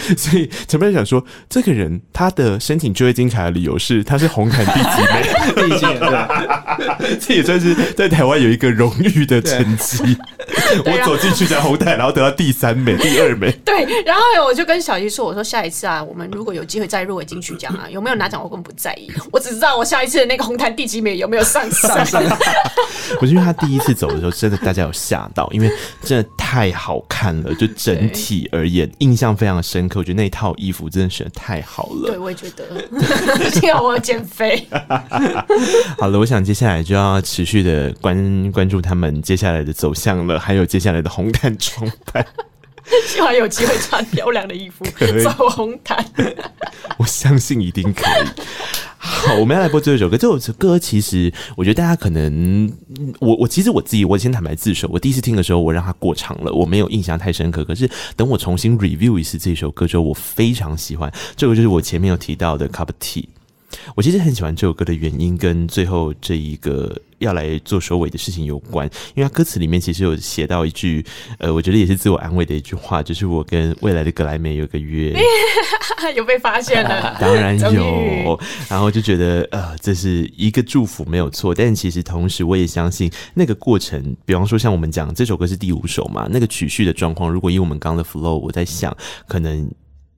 所以前面想说，这个人他的申请就业金卡的理由是他是红毯第几名？第几？对，这也算是在台湾有一个荣誉的成绩。我走进去讲红毯，然后得到第三美、第二美。对，然后我就跟小姨说：“我说下一次啊，我们如果有机会再入围金曲奖啊，有没有拿奖我根本不在意，我只知道我下一次的那个红毯第几美有没有上 上上。”我觉得他第一次走的时候，真的大家有吓到，因为真的太好看了，就整体而言印象非常深刻。我觉得那套衣服真的选的太好了。对，我也觉得。幸好我减肥。好了，我想接下来就要持续的关关注他们接下来的走向了，还有接下来的红毯装扮。希望有机会穿漂亮的衣服 走红毯。我相信一定可以。好，我们要来播这首歌。这首歌其实，我觉得大家可能，我我其实我自己，我先坦白自首，我第一次听的时候，我让它过长了，我没有印象太深刻。可是等我重新 review 一次这首歌之后，我非常喜欢。这个就是我前面有提到的 Cup of Tea。我其实很喜欢这首歌的原因，跟最后这一个要来做收尾的事情有关。因为它歌词里面其实有写到一句，呃，我觉得也是自我安慰的一句话，就是我跟未来的格莱美有个约，有被发现了，当然有。然后就觉得，呃，这是一个祝福，没有错。但其实同时，我也相信那个过程，比方说像我们讲这首歌是第五首嘛，那个曲序的状况，如果以我们刚的 flow，我在想，可能。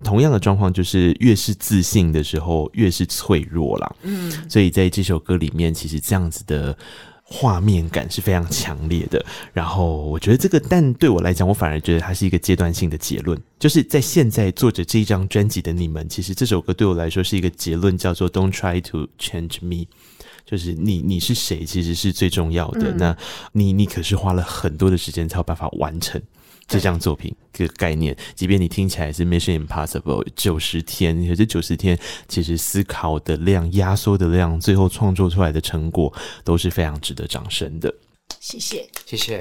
同样的状况就是，越是自信的时候，越是脆弱啦。嗯，所以在这首歌里面，其实这样子的画面感是非常强烈的。然后，我觉得这个，但对我来讲，我反而觉得它是一个阶段性的结论。就是在现在做着这一张专辑的你们，其实这首歌对我来说是一个结论，叫做 “Don't try to change me”。就是你，你是谁，其实是最重要的。那你，你可是花了很多的时间才有办法完成。这张作品这个概念，即便你听起来是 Mission Impossible 九十天，可是九十天其实思考的量、压缩的量，最后创作出来的成果都是非常值得掌声的。谢谢，谢谢。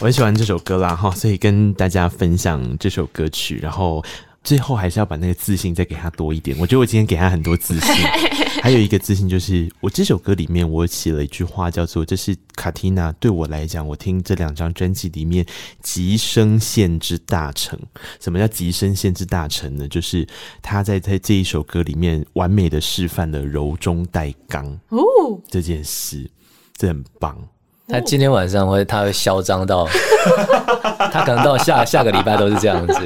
我很喜欢这首歌啦，哈，所以跟大家分享这首歌曲，然后。最后还是要把那个自信再给他多一点。我觉得我今天给他很多自信，还有一个自信就是，我这首歌里面我写了一句话，叫做“这是卡蒂娜对我来讲，我听这两张专辑里面极声线之大成”。什么叫极声线之大成呢？就是他在在这一首歌里面完美的示范了柔中带刚哦这件事，这很棒。他今天晚上会，他会嚣张到，他可能到下下个礼拜都是这样子。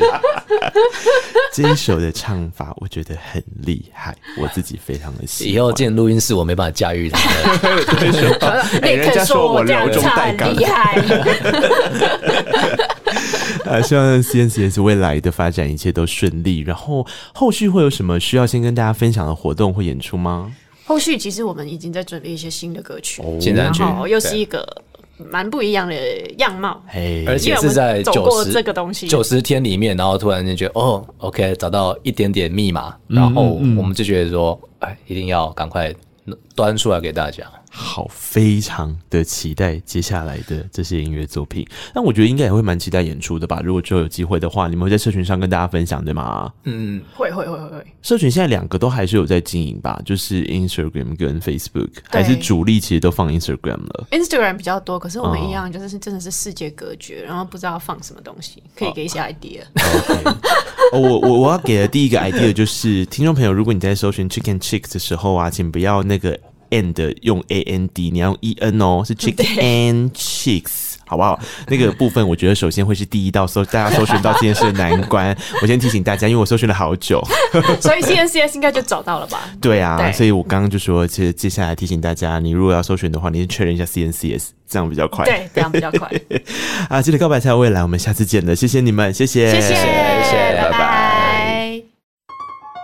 这一首的唱法我觉得很厉害，我自己非常的喜欢。以后进录音室我没办法驾驭他。哎，人家说我柔中带刚厉害。啊，希望 CNCS 未来的发展一切都顺利。然后后续会有什么需要先跟大家分享的活动或演出吗？后续其实我们已经在准备一些新的歌曲，现在然后又是一个蛮不一样的样貌，而且是在走过这个东西。九十天里面，然后突然间觉得哦，OK，找到一点点密码，然后我们就觉得说，哎，一定要赶快端出来给大家。好，非常的期待接下来的这些音乐作品。但我觉得应该也会蛮期待演出的吧。如果之后有机会的话，你们会在社群上跟大家分享，对吗？嗯，会会会会会。社群现在两个都还是有在经营吧，就是 Instagram 跟 Facebook，还是主力其实都放 Instagram 了。Instagram 比较多，可是我们一样就是真的是世界隔绝，然后不知道放什么东西，可以给一些 idea。哦 okay、我我我要给的第一个 idea 就是，听众朋友，如果你在搜寻 Chicken Chicks 的时候啊，请不要那个。And 用 a n d，你要用 e n 哦，是 chick and chicks，好不好？那个部分我觉得首先会是第一道搜大家搜寻到这件事的难关。我先提醒大家，因为我搜寻了好久，所以 C N C S 应该就找到了吧？对啊，对所以我刚刚就说，其实接下来提醒大家，你如果要搜寻的话，你先确认一下 C N C S，这样比较快。对，这样比较快。啊，记得告白才有未来，我们下次见了，谢谢你们，谢谢，谢谢，谢谢，拜拜。